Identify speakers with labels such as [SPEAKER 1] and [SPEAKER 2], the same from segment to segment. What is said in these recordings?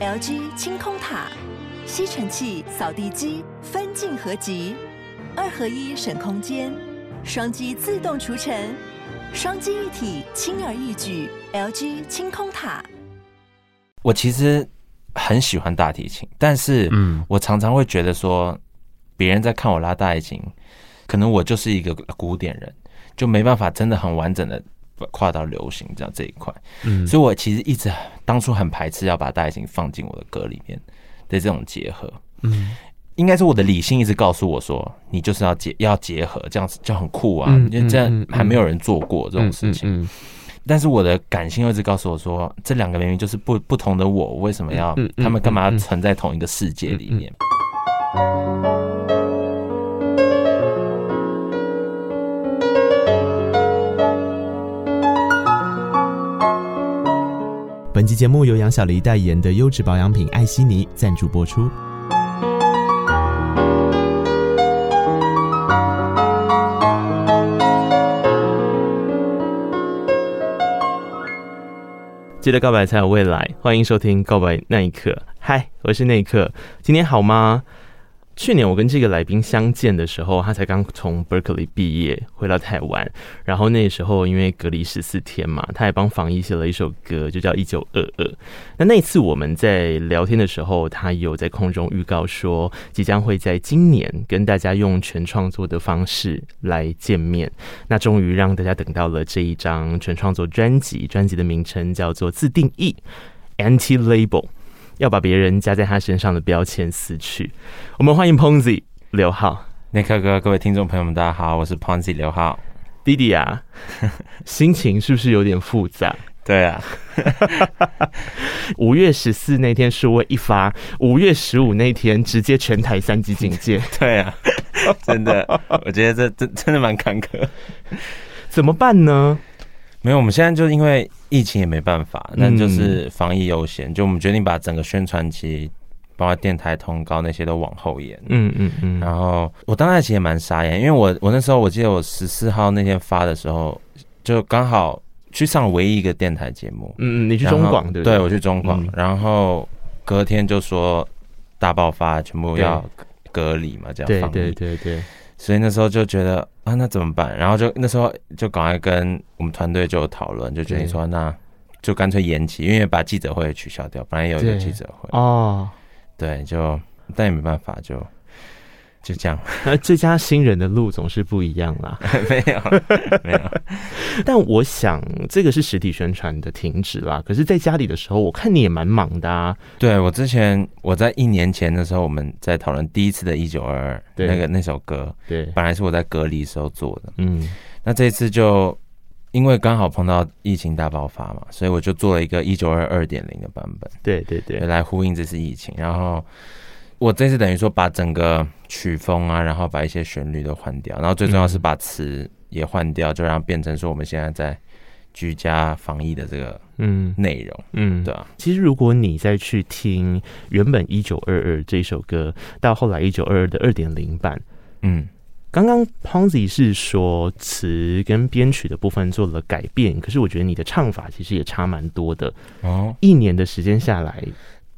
[SPEAKER 1] LG 清空塔，吸尘器、扫地机分镜合集，二合一省空间，双击自动除尘，双击一体轻而易举。LG 清空塔。
[SPEAKER 2] 我其实很喜欢大提琴，但是，嗯，我常常会觉得说，别人在看我拉大提琴，可能我就是一个古典人，就没办法真的很完整的。跨到流行这样这一块，嗯，所以我其实一直当初很排斥要把大提琴放进我的歌里面的这种结合，嗯，应该是我的理性一直告诉我说，你就是要结要结合，这样子就很酷啊，因为这样还没有人做过这种事情，但是我的感性一直告诉我说，这两个明明就是不不同的我，为什么要他们干嘛要存在同一个世界里面？
[SPEAKER 3] 本期节目由杨小黎代言的优质保养品艾希尼赞助播出。记得告白才有未来，欢迎收听《告白那一刻》。嗨，我是那一刻，今天好吗？去年我跟这个来宾相见的时候，他才刚从 Berkeley 毕业回到台湾，然后那时候因为隔离十四天嘛，他还帮防疫写了一首歌，就叫《一九二二》。那那次我们在聊天的时候，他有在空中预告说，即将会在今年跟大家用全创作的方式来见面。那终于让大家等到了这一张全创作专辑，专辑的名称叫做《自定义》（Anti Label）。要把别人加在他身上的标签撕去。我们欢迎 Pongzi 刘浩，
[SPEAKER 2] 内克哥，各位听众朋友们，大家好，我是 Pongzi 刘浩。
[SPEAKER 3] 弟弟啊，心情是不是有点复杂？
[SPEAKER 2] 对啊，
[SPEAKER 3] 五月十四那天数位一发，五月十五那天直接全台三级警戒。
[SPEAKER 2] 对啊，真的，我觉得这真真的蛮坎坷，
[SPEAKER 3] 怎么办呢？
[SPEAKER 2] 没有，我们现在就因为疫情也没办法，那就是防疫优先，就我们决定把整个宣传期，包括电台通告那些都往后延。嗯嗯嗯。然后我当时其实也蛮傻眼，因为我我那时候我记得我十四号那天发的时候，就刚好去上唯一一个电台节目。嗯嗯，
[SPEAKER 3] 你去中广对不对？
[SPEAKER 2] 对，我去中广，然后隔天就说大爆发，全部要隔离嘛，这
[SPEAKER 3] 样对对对。
[SPEAKER 2] 所以那时候就觉得啊，那怎么办？然后就那时候就赶快跟我们团队就讨论，就决定说那就干脆延期，因为把记者会取消掉，本来有一个记者会哦，对，就但也没办法就。就这样，
[SPEAKER 3] 那 最佳新人的路总是不一样啦。
[SPEAKER 2] 没有，没有。
[SPEAKER 3] 但我想，这个是实体宣传的停止啦。可是，在家里的时候，我看你也蛮忙的啊。
[SPEAKER 2] 对，我之前，我在一年前的时候，我们在讨论第一次的《一九二二》那个那首歌。对，本来是我在隔离时候做的。嗯，那这次就因为刚好碰到疫情大爆发嘛，所以我就做了一个《一九二二点零》的版本。
[SPEAKER 3] 对对对，
[SPEAKER 2] 来呼应这次疫情，然后。我这次等于说把整个曲风啊，然后把一些旋律都换掉，然后最重要是把词也换掉，就让变成说我们现在在居家防疫的这个嗯内容嗯对啊。
[SPEAKER 3] 其实如果你再去听原本一九二二这首歌，到后来一九二二的二点零版，嗯，刚刚 Pongzi 是说词跟编曲的部分做了改变，可是我觉得你的唱法其实也差蛮多的哦。一年的时间下来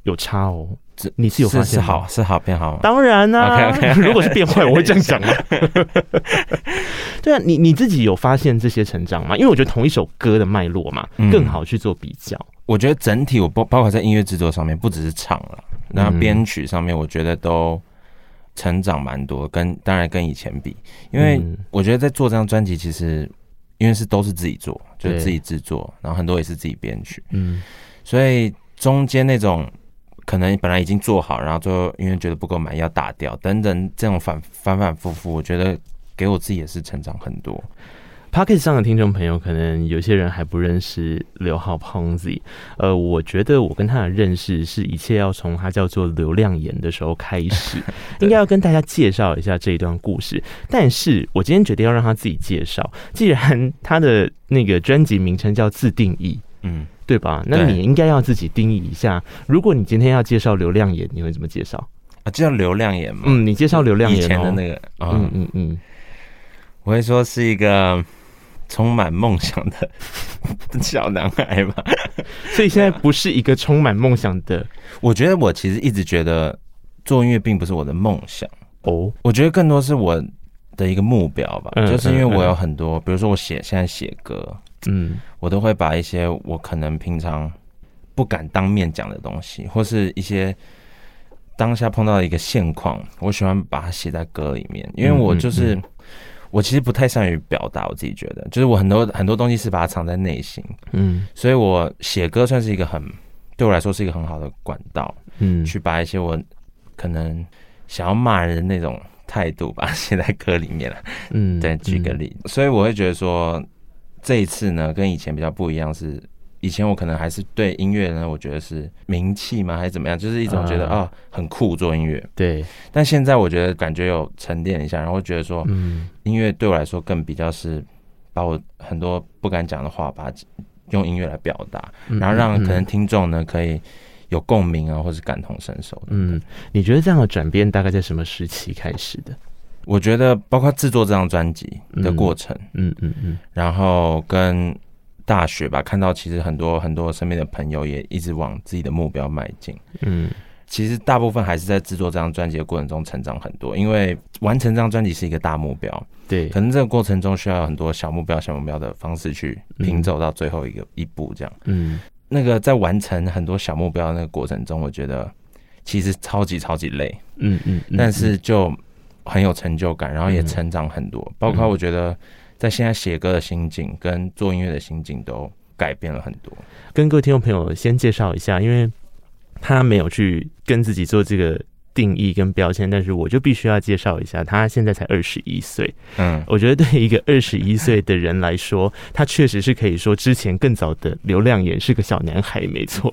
[SPEAKER 3] 有差哦。你是有发现
[SPEAKER 2] 是好是好变好吗？
[SPEAKER 3] 当然啦、啊，okay, okay, okay, 如果是变坏，我会这样讲吗？对啊，你你自己有发现这些成长吗？因为我觉得同一首歌的脉络嘛，更好去做比较。
[SPEAKER 2] 嗯、我觉得整体我包包括在音乐制作上面，不只是唱了，然后编曲上面，我觉得都成长蛮多。跟当然跟以前比，因为我觉得在做这张专辑，其实因为是都是自己做，就是自己制作，然后很多也是自己编曲，嗯，所以中间那种。可能本来已经做好，然后最后因为觉得不够满意要打掉，等等这种反反反复复，我觉得给我自己也是成长很多。
[SPEAKER 3] Pocket 上的听众朋友，可能有些人还不认识刘浩 Pongzi，呃，我觉得我跟他的认识是一切要从他叫做流量言的时候开始，应该要跟大家介绍一下这一段故事。但是我今天决定要让他自己介绍，既然他的那个专辑名称叫自定义，嗯。对吧？那你应该要自己定义一下。如果你今天要介绍流量眼，你会怎么介绍
[SPEAKER 2] 啊？介绍刘亮言吗？
[SPEAKER 3] 嗯，你介绍流量眼、哦、
[SPEAKER 2] 以前的那个，嗯嗯嗯，我会说是一个充满梦想的 小男孩吧。
[SPEAKER 3] 所以现在不是一个充满梦想的。
[SPEAKER 2] 我觉得我其实一直觉得做音乐并不是我的梦想
[SPEAKER 3] 哦，
[SPEAKER 2] 我觉得更多是我的一个目标吧。
[SPEAKER 3] 嗯、
[SPEAKER 2] 就是因为我有很多，嗯、比如说我写现在写歌，
[SPEAKER 3] 嗯，
[SPEAKER 2] 我都会把一些我可能平常不敢当面讲的东西，或是一些。当下碰到的一个现况，我喜欢把它写在歌里面，因为我就是我其实不太善于表达，我自己觉得，就是我很多很多东西是把它藏在内心，
[SPEAKER 3] 嗯，
[SPEAKER 2] 所以我写歌算是一个很对我来说是一个很好的管道，
[SPEAKER 3] 嗯，
[SPEAKER 2] 去把一些我可能想要骂人的那种态度把它写在歌里面了，
[SPEAKER 3] 嗯，
[SPEAKER 2] 对，举个例，所以我会觉得说这一次呢，跟以前比较不一样是。以前我可能还是对音乐呢，我觉得是名气吗，还是怎么样？就是一种觉得啊、哦，很酷做音乐。
[SPEAKER 3] 对。
[SPEAKER 2] 但现在我觉得感觉有沉淀一下，然后觉得说，嗯，音乐对我来说更比较是把我很多不敢讲的话，把它用音乐来表达，然后让可能听众呢可以有共鸣啊，或是感同身受。
[SPEAKER 3] 嗯，你觉得这样的转变大概在什么时期开始的？
[SPEAKER 2] 我觉得包括制作这张专辑的过程，
[SPEAKER 3] 嗯嗯嗯，
[SPEAKER 2] 然后跟。大学吧，看到其实很多很多身边的朋友也一直往自己的目标迈进。
[SPEAKER 3] 嗯，
[SPEAKER 2] 其实大部分还是在制作这张专辑的过程中成长很多，因为完成这张专辑是一个大目标。
[SPEAKER 3] 对，
[SPEAKER 2] 可能这个过程中需要很多小目标、小目标的方式去拼走到最后一个一步，这样。
[SPEAKER 3] 嗯，
[SPEAKER 2] 那个在完成很多小目标的那个过程中，我觉得其实超级超级累。
[SPEAKER 3] 嗯嗯，
[SPEAKER 2] 但是就很有成就感，然后也成长很多，包括我觉得。在现在写歌的心境跟做音乐的心境都改变了很多。
[SPEAKER 3] 跟各位听众朋友先介绍一下，因为他没有去跟自己做这个。定义跟标签，但是我就必须要介绍一下，他现在才二十一岁。
[SPEAKER 2] 嗯，
[SPEAKER 3] 我觉得对一个二十一岁的人来说，他确实是可以说之前更早的刘亮言是个小男孩，没错。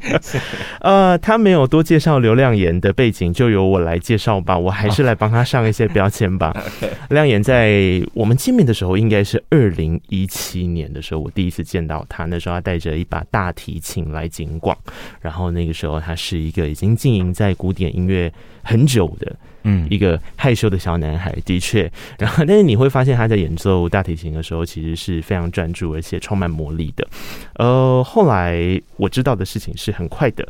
[SPEAKER 3] 呃，他没有多介绍刘亮言的背景，就由我来介绍吧。我还是来帮他上一些标签吧。亮言在我们见面的时候，应该是二零一七年的时候，我第一次见到他。那时候他带着一把大提琴来景广，然后那个时候他是一个已经经营在古典音乐很久的，嗯，一个害羞的小男孩，的确。然后，但是你会发现他在演奏大提琴的时候，其实是非常专注，而且充满魔力的。呃，后来我知道的事情是很快的，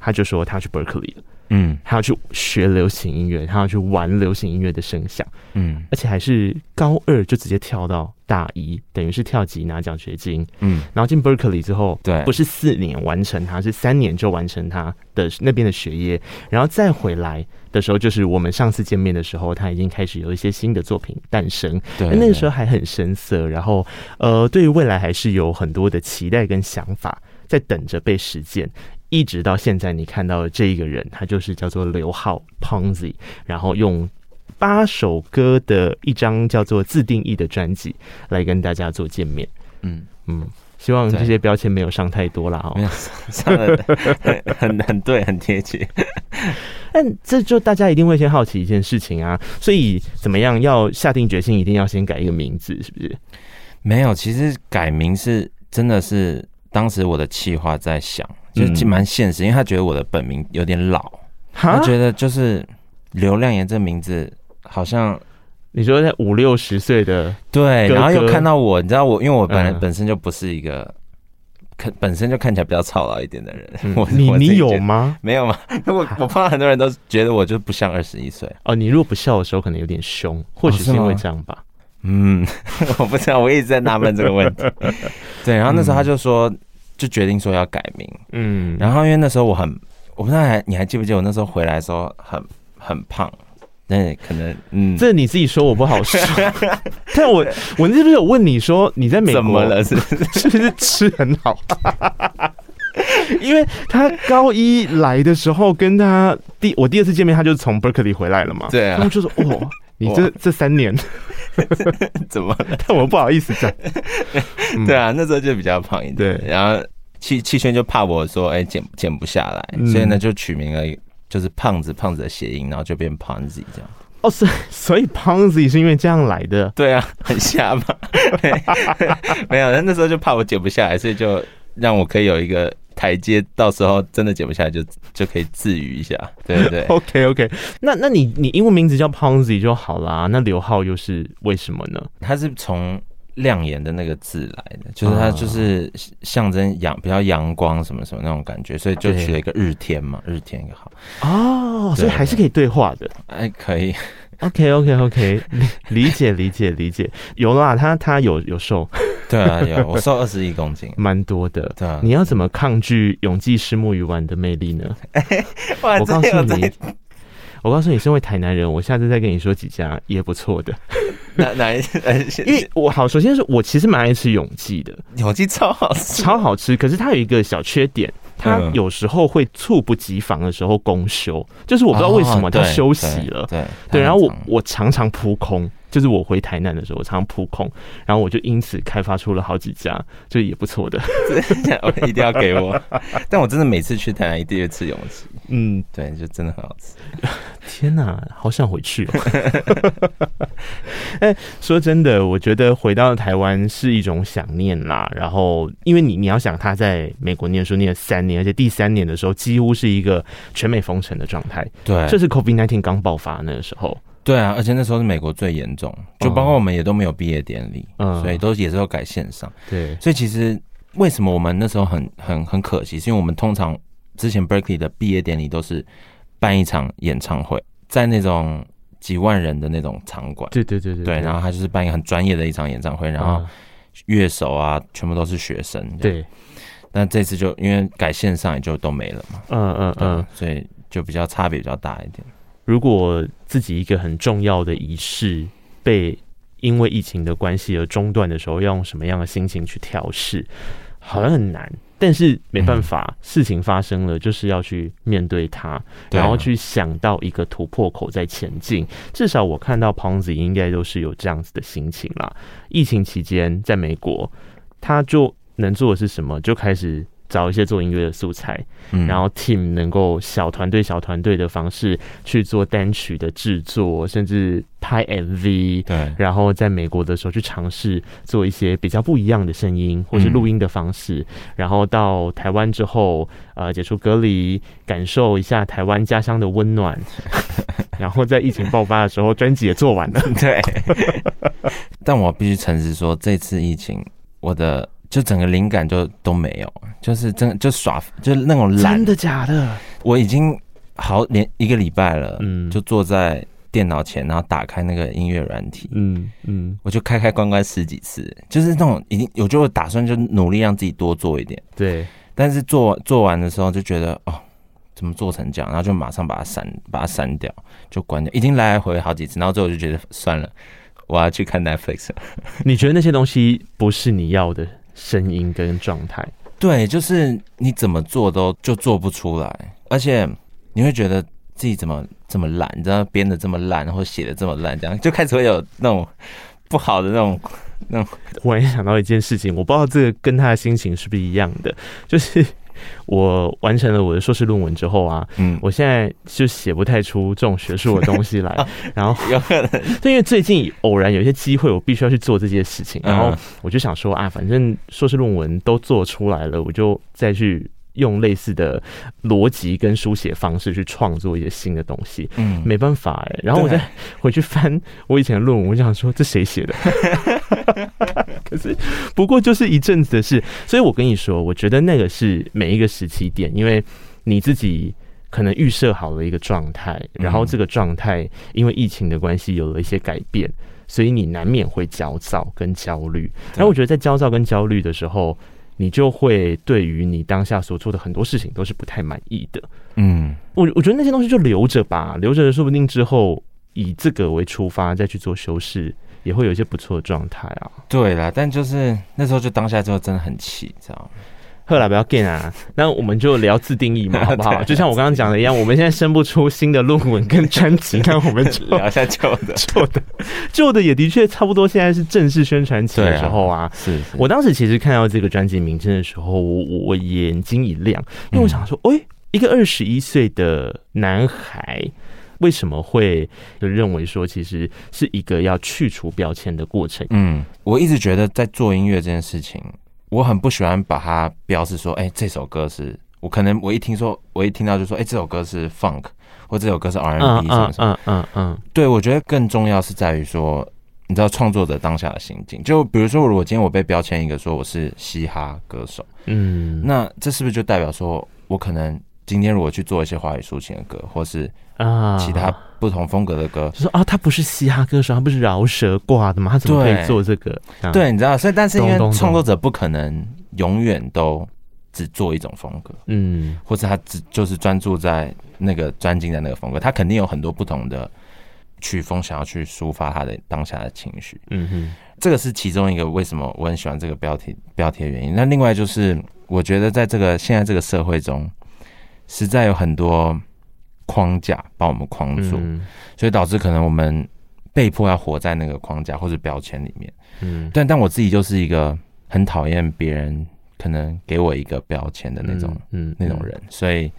[SPEAKER 3] 他就说他去 Berkeley 了，
[SPEAKER 2] 嗯，
[SPEAKER 3] 他要去学流行音乐，他要去玩流行音乐的声响，
[SPEAKER 2] 嗯，
[SPEAKER 3] 而且还是高二就直接跳到大一，等于是跳级拿奖学金，
[SPEAKER 2] 嗯，
[SPEAKER 3] 然后进 Berkeley 之后，
[SPEAKER 2] 对，
[SPEAKER 3] 不是四年完成他，是三年就完成他的那边的学业，然后再回来的时候，就是我们上次见面的时候，他已经开始有一些新的作品诞生，
[SPEAKER 2] 对，
[SPEAKER 3] 那个时候还很生涩，然后呃，对于未来还是有很多的期待跟想法在等着被实践，一直到现在你看到的这一个人，他就是叫做刘浩 Pongzi，然后用。八首歌的一张叫做自定义的专辑来跟大家做见面，
[SPEAKER 2] 嗯
[SPEAKER 3] 嗯，希望这些标签没有上太多了哈，
[SPEAKER 2] 没有上的很很对，很贴切。
[SPEAKER 3] 但这就大家一定会先好奇一件事情啊，所以怎么样要下定决心，一定要先改一个名字，是不是？
[SPEAKER 2] 没有，其实改名是真的是当时我的企划在想，就是蛮现实，因为他觉得我的本名有点老，他觉得就是刘亮言这名字。好像
[SPEAKER 3] 你说在五六十岁的
[SPEAKER 2] 对，然后又看到我，你知道我，因为我本来本身就不是一个看本身就看起来比较操劳一点的人。我
[SPEAKER 3] 你你有吗？
[SPEAKER 2] 没有吗？我我碰到很多人都觉得我就不像二十一岁
[SPEAKER 3] 哦。你如果不笑的时候，可能有点凶，或许是因为这样吧。
[SPEAKER 2] 嗯，我不知道，我一直在纳闷这个问题。对，然后那时候他就说，就决定说要改名。
[SPEAKER 3] 嗯，
[SPEAKER 2] 然后因为那时候我很，我不知道还你还记不记得我那时候回来的时候很很胖。那可能，嗯，
[SPEAKER 3] 这你自己说，我不好说。但我我是不是有问你说你在美国
[SPEAKER 2] 怎么了？是
[SPEAKER 3] 是不是吃很好？因为他高一来的时候，跟他第我第二次见面，他就从 Berkeley 回来了嘛。
[SPEAKER 2] 对啊，
[SPEAKER 3] 然后就说：“哦，你这这三年
[SPEAKER 2] 怎么了？”
[SPEAKER 3] 但我不好意思讲。
[SPEAKER 2] 对啊，那时候就比较胖一点。
[SPEAKER 3] 对，
[SPEAKER 2] 然后气气圈就怕我说：“哎，减减不下来。”所以呢，就取名了。就是胖子，胖子的谐音，然后就变 Pongzi 这样。
[SPEAKER 3] 哦，所以所以 Pongzi 是因为这样来的？
[SPEAKER 2] 对啊，很瞎嘛。没有，那时候就怕我减不下来，所以就让我可以有一个台阶，到时候真的减不下来就就可以自愈一下。对对对。
[SPEAKER 3] OK OK，那那你你英文名字叫 Pongzi 就好啦。那刘浩又是为什么呢？
[SPEAKER 2] 他是从亮眼的那个字来的，就是他就是象征阳比较阳光什么什么那种感觉，所以就取了一个日天嘛，日天也好
[SPEAKER 3] 哦，所以还是可以对话的，
[SPEAKER 2] 哎，可以
[SPEAKER 3] ，OK OK OK，理解理解理解，有啦，他他有有瘦，
[SPEAKER 2] 对啊有，我瘦二十一公斤，
[SPEAKER 3] 蛮多的，
[SPEAKER 2] 对啊，
[SPEAKER 3] 你要怎么抗拒永记虱目鱼丸的魅力呢？我告诉你。我告诉你，身为台南人，我下次再跟你说几家也不错的。
[SPEAKER 2] 哪哪一？
[SPEAKER 3] 因为我好，首先是我其实蛮爱吃永记的，
[SPEAKER 2] 永记超好吃，
[SPEAKER 3] 超好吃。可是它有一个小缺点，它有时候会猝不及防的时候公休，就是我不知道为什么它休息了。
[SPEAKER 2] 对
[SPEAKER 3] 对，然后我我常常扑空。就是我回台南的时候，我常常扑空，然后我就因此开发出了好几家，就也不错的。
[SPEAKER 2] 一定要给我，但我真的每次去台南一定会吃永记。
[SPEAKER 3] 嗯，
[SPEAKER 2] 对，就真的很好吃。
[SPEAKER 3] 天哪，好想回去哦！哎，说真的，我觉得回到台湾是一种想念啦。然后，因为你你要想他在美国念书念了三年，而且第三年的时候几乎是一个全美封城的状态。
[SPEAKER 2] 对，
[SPEAKER 3] 这是 COVID nineteen 刚爆发那个时候。
[SPEAKER 2] 对啊，而且那时候是美国最严重，就包括我们也都没有毕业典礼，嗯，所以都也是要改线上。
[SPEAKER 3] 对，
[SPEAKER 2] 所以其实为什么我们那时候很很很可惜，是因为我们通常之前 Berkeley 的毕业典礼都是办一场演唱会，在那种几万人的那种场馆，
[SPEAKER 3] 对对对对，
[SPEAKER 2] 对，然后他就是办一个很专业的一场演唱会，然后乐手啊全部都是学生，
[SPEAKER 3] 对。
[SPEAKER 2] 但这次就因为改线上也就都没了嘛，
[SPEAKER 3] 嗯嗯嗯，
[SPEAKER 2] 所以就比较差别比较大一点。
[SPEAKER 3] 如果自己一个很重要的仪式被因为疫情的关系而中断的时候，要用什么样的心情去调试？好像很难，但是没办法，嗯、事情发生了，就是要去面对它，然后去想到一个突破口在前进。至少我看到 Ponzi 应该都是有这样子的心情啦。疫情期间在美国，他就能做的是什么？就开始。找一些做音乐的素材，嗯、然后 team 能够小团队、小团队的方式去做单曲的制作，甚至拍 MV。
[SPEAKER 2] 对，
[SPEAKER 3] 然后在美国的时候去尝试做一些比较不一样的声音，或是录音的方式。嗯、然后到台湾之后，呃，解除隔离，感受一下台湾家乡的温暖。然后在疫情爆发的时候，专辑也做完了。
[SPEAKER 2] 对，但我必须诚实说，这次疫情，我的。就整个灵感就都没有，就是真就耍，就是那种懒。
[SPEAKER 3] 真的假的？
[SPEAKER 2] 我已经好连一个礼拜了，嗯，就坐在电脑前，然后打开那个音乐软体，嗯嗯，我就开开关关十几次，就是那种已经，我就打算就努力让自己多做一点，
[SPEAKER 3] 对。
[SPEAKER 2] 但是做做完的时候就觉得哦，怎么做成这样？然后就马上把它删，把它删掉，就关掉。已经来来回回好几次，然后最后就觉得算了，我要去看 Netflix。
[SPEAKER 3] 你觉得那些东西不是你要的？声音跟状态，
[SPEAKER 2] 对，就是你怎么做都就做不出来，而且你会觉得自己怎么这么烂，你知道编的这么烂，然后写的这么烂，这样就开始会有那种不好的那种那种。
[SPEAKER 3] 忽然想到一件事情，我不知道这个跟他的心情是不是一样的，就是。我完成了我的硕士论文之后啊，嗯，我现在就写不太出这种学术的东西来，然后 有可能，对，因为最近偶然有一些机会，我必须要去做这件事情，然后我就想说啊，反正硕士论文都做出来了，我就再去。用类似的逻辑跟书写方式去创作一些新的东西，嗯，没办法哎、欸。然后我再回去翻我以前的论文，我就想说这谁写的？可是不过就是一阵子的事，所以我跟你说，我觉得那个是每一个时期点，因为你自己可能预设好了一个状态，然后这个状态因为疫情的关系有了一些改变，所以你难免会焦躁跟焦虑。然后我觉得在焦躁跟焦虑的时候。你就会对于你当下所做的很多事情都是不太满意的。嗯，我我觉得那些东西就留着吧，留着说不定之后以这个为出发再去做修饰，也会有一些不错的状态啊。
[SPEAKER 2] 对啦，但就是那时候就当下之后真的很气，知道吗？
[SPEAKER 3] 后来不要 get 啊，那我们就聊自定义嘛，好不好？就像我刚刚讲的一样，我们现在生不出新的论文跟专辑，那我们就
[SPEAKER 2] 聊一下旧的，
[SPEAKER 3] 旧的，旧的也的确差不多。现在是正式宣传期的时候啊。是，我当时其实看到这个专辑名称的时候，我我眼睛一亮，因为我想说，哎，一个二十一岁的男孩，为什么会就认为说，其实是一个要去除标签的过程？
[SPEAKER 2] 嗯，我一直觉得在做音乐这件事情。我很不喜欢把它标示说，哎、欸，这首歌是我可能我一听说，我一听到就说，哎、欸，这首歌是 funk，或这首歌是 R&B 什么什么，嗯嗯嗯，嗯嗯对，我觉得更重要是在于说，你知道创作者当下的心境。就比如说，如果今天我被标签一个说我是嘻哈歌手，嗯，那这是不是就代表说我可能今天如果去做一些华语抒情的歌，或是啊其他不同风格的歌，
[SPEAKER 3] 就说啊他不是嘻哈歌手，他不是饶舌挂的吗？他怎么可以做这个？
[SPEAKER 2] 对，对，你知道，所以但是因为创作者不可能永远都。只做一种风格，嗯，或者他只就是专注在那个专精在那个风格，他肯定有很多不同的曲风想要去抒发他的当下的情绪，嗯哼，这个是其中一个为什么我很喜欢这个标题标题的原因。那另外就是我觉得在这个现在这个社会中，实在有很多框架把我们框住，所以导致可能我们被迫要活在那个框架或者标签里面，嗯，但但我自己就是一个很讨厌别人。可能给我一个标签的那种，嗯，嗯，那种人，所以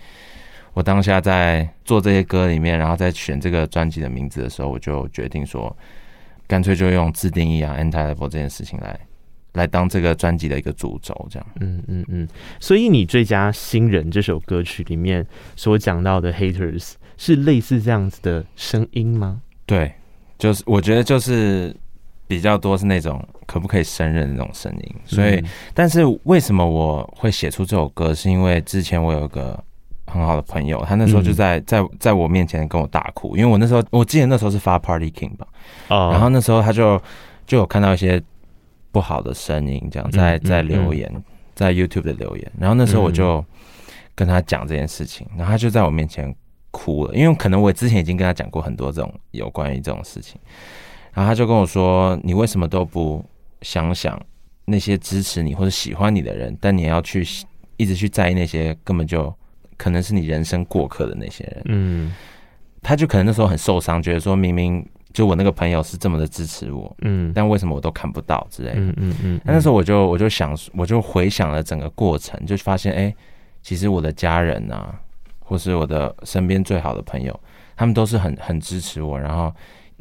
[SPEAKER 2] 我当下在做这些歌里面，然后在选这个专辑的名字的时候，我就决定说，干脆就用自定义啊，anti-label 这件事情来来当这个专辑的一个主轴，这样，
[SPEAKER 3] 嗯嗯嗯。所以你最佳新人这首歌曲里面所讲到的 haters 是类似这样子的声音吗？
[SPEAKER 2] 对，就是我觉得就是。比较多是那种可不可以胜任的那种声音，所以，但是为什么我会写出这首歌？是因为之前我有一个很好的朋友，他那时候就在在在我面前跟我大哭，因为我那时候我记得那时候是发 Party King 吧，哦然后那时候他就就有看到一些不好的声音，这样在在留言，在 YouTube 的留言，然后那时候我就跟他讲这件事情，然后他就在我面前哭了，因为可能我之前已经跟他讲过很多这种有关于这种事情。然后他就跟我说：“你为什么都不想想那些支持你或者喜欢你的人？但你要去一直去在意那些根本就可能是你人生过客的那些人。”嗯，他就可能那时候很受伤，觉得说明明就我那个朋友是这么的支持我，嗯，但为什么我都看不到之类的。嗯嗯嗯。那时候我就我就想，我就回想了整个过程，就发现，哎，其实我的家人啊，或是我的身边最好的朋友，他们都是很很支持我，然后。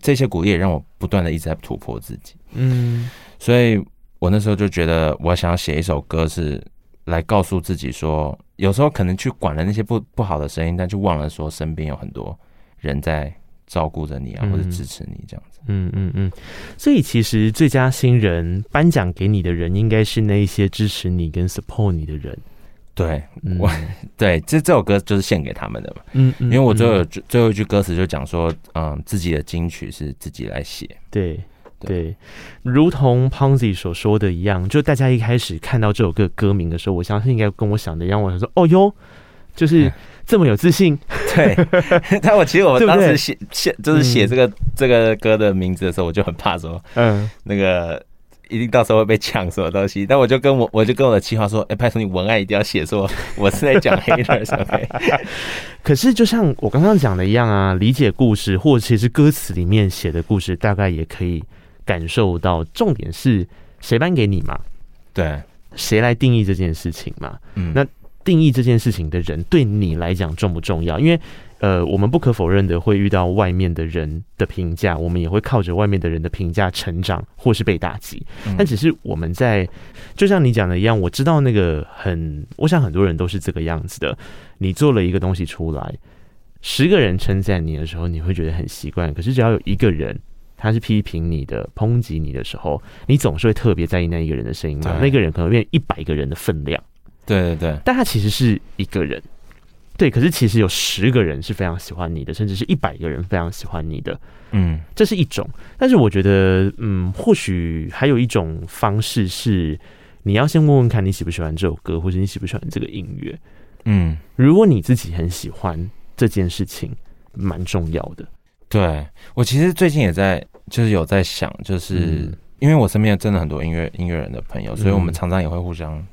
[SPEAKER 2] 这些鼓励也让我不断的一直在突破自己，嗯，所以我那时候就觉得，我想要写一首歌，是来告诉自己说，有时候可能去管了那些不不好的声音，但就忘了说身边有很多人在照顾着你啊，或者支持你这样子，
[SPEAKER 3] 嗯嗯嗯。所以其实最佳新人颁奖给你的人，应该是那一些支持你跟 support 你的人。
[SPEAKER 2] 对，我 对这这首歌就是献给他们的嘛。嗯嗯，因为我最后最后一句歌词就讲说，嗯，自己的金曲是自己来写。
[SPEAKER 3] 对对，如同 Ponsy 所说的一样，就大家一开始看到这首歌歌名的时候，我相信应该跟我想的一样，我想说，哦哟，就是这么有自信。
[SPEAKER 2] 对，但我其实我当时写写就是写这个这个歌的名字的时候，我就很怕说，嗯，那个。一定到时候会被抢什么东西，但我就跟我我就跟我的企划说，哎、欸，拜托你文案一定要写说我是在讲 haters，OK。
[SPEAKER 3] 可是就像我刚刚讲的一样啊，理解故事，或者其实歌词里面写的故事，大概也可以感受到，重点是谁颁给你嘛？
[SPEAKER 2] 对，
[SPEAKER 3] 谁来定义这件事情嘛？嗯，那定义这件事情的人对你来讲重不重要？因为呃，我们不可否认的会遇到外面的人的评价，我们也会靠着外面的人的评价成长，或是被打击。但只是我们在，就像你讲的一样，我知道那个很，我想很多人都是这个样子的。你做了一个东西出来，十个人称赞你的时候，你会觉得很习惯。可是只要有一个人他是批评你的、抨击你的时候，你总是会特别在意那一个人的声音嘛。那个人可能变一百个人的分量。
[SPEAKER 2] 对对对，
[SPEAKER 3] 但他其实是一个人。对，可是其实有十个人是非常喜欢你的，甚至是一百个人非常喜欢你的，嗯，这是一种。但是我觉得，嗯，或许还有一种方式是，你要先问问看你喜不喜欢这首歌，或者你喜不喜欢这个音乐，嗯，如果你自己很喜欢这件事情，蛮重要的。
[SPEAKER 2] 对，我其实最近也在，就是有在想，就是、嗯、因为我身边真的很多音乐音乐人的朋友，所以我们常常也会互相讲。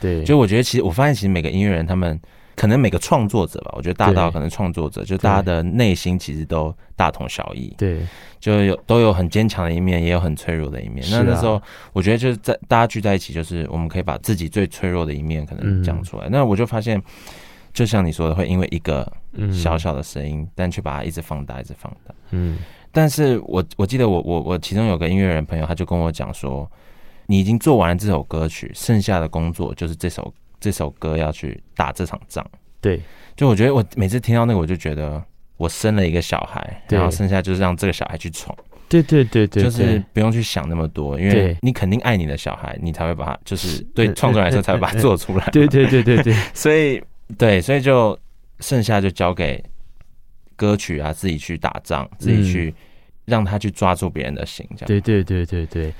[SPEAKER 2] 对，就我觉得，其实我发现，其实每个音乐人他们。可能每个创作者吧，我觉得大到可能创作者，就大家的内心其实都大同小异。对，就有都有很坚强的一面，也有很脆弱的一面。那那时候，我觉得就是在大家聚在一起，就是我们可以把自己最脆弱的一面可能讲出来。那我就发现，就像你说的，会因为一个小小的声音，但却把它一直放大，一直放大。嗯，但是我我记得我我我其中有个音乐人朋友，他就跟我讲说，你已经做完了这首歌曲，剩下的工作就是这首。这首歌要去打这场仗，
[SPEAKER 3] 对，
[SPEAKER 2] 就我觉得我每次听到那个，我就觉得我生了一个小孩，然后剩下就是让这个小孩去闯，
[SPEAKER 3] 对对对对，
[SPEAKER 2] 就是不用去想那么多，因为你肯定爱你的小孩，你才会把他，就是对创作来说才会把它做出来。
[SPEAKER 3] 对对对对对，
[SPEAKER 2] 所以对，所以就剩下就交给歌曲啊，自己去打仗，自己去让他去抓住别人的心，这样。
[SPEAKER 3] 对对对对对。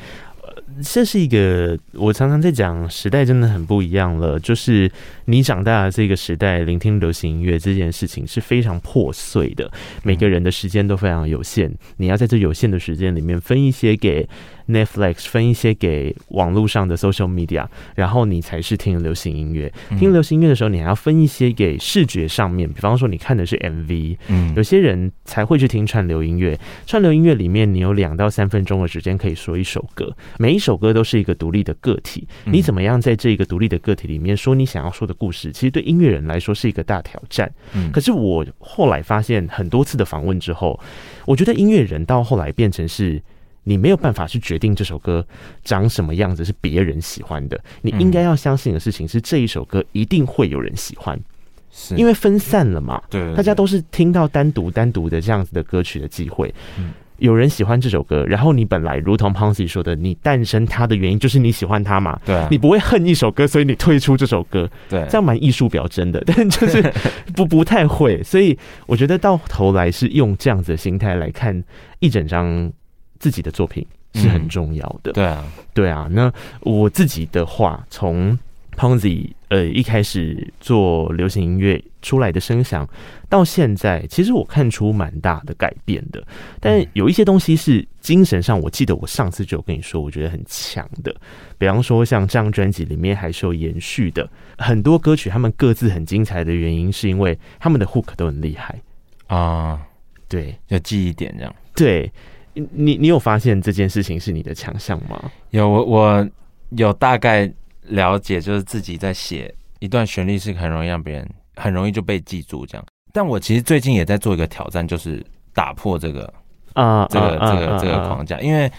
[SPEAKER 3] 这是一个我常常在讲，时代真的很不一样了。就是你长大的这个时代，聆听流行音乐这件事情是非常破碎的。每个人的时间都非常有限，你要在这有限的时间里面分一些给。Netflix 分一些给网络上的 social media，然后你才是听流行音乐。听流行音乐的时候，你还要分一些给视觉上面，比方说你看的是 MV。嗯，有些人才会去听串流音乐。串流音乐里面，你有两到三分钟的时间可以说一首歌，每一首歌都是一个独立的个体。你怎么样在这个独立的个体里面说你想要说的故事？其实对音乐人来说是一个大挑战。嗯，可是我后来发现很多次的访问之后，我觉得音乐人到后来变成是。你没有办法去决定这首歌长什么样子是别人喜欢的，你应该要相信的事情是这一首歌一定会有人喜欢，是因为分散了嘛？对，大家都是听到单独单独的这样子的歌曲的机会。有人喜欢这首歌，然后你本来如同 Ponzi 说的，你诞生它的原因就是你喜欢它嘛？对，你不会恨一首歌，所以你退出这首歌，对，这样蛮艺术表征的，但就是 不不太会。所以我觉得到头来是用这样子的心态来看一整张。自己的作品是很重要的，嗯、对啊，对啊。那我自己的话，从 Ponzi 呃一开始做流行音乐出来的声响，到现在，其实我看出蛮大的改变的。但有一些东西是精神上，我记得我上次就有跟你说，我觉得很强的。比方说，像这张专辑里面还是有延续的很多歌曲，他们各自很精彩的原因，是因为他们的 hook 都很厉害啊。对，
[SPEAKER 2] 要记一点这样。
[SPEAKER 3] 对。你你有发现这件事情是你的强项吗？
[SPEAKER 2] 有，我我有大概了解，就是自己在写一段旋律是很容易让别人很容易就被记住这样。但我其实最近也在做一个挑战，就是打破这个啊这个这个这个框架，因为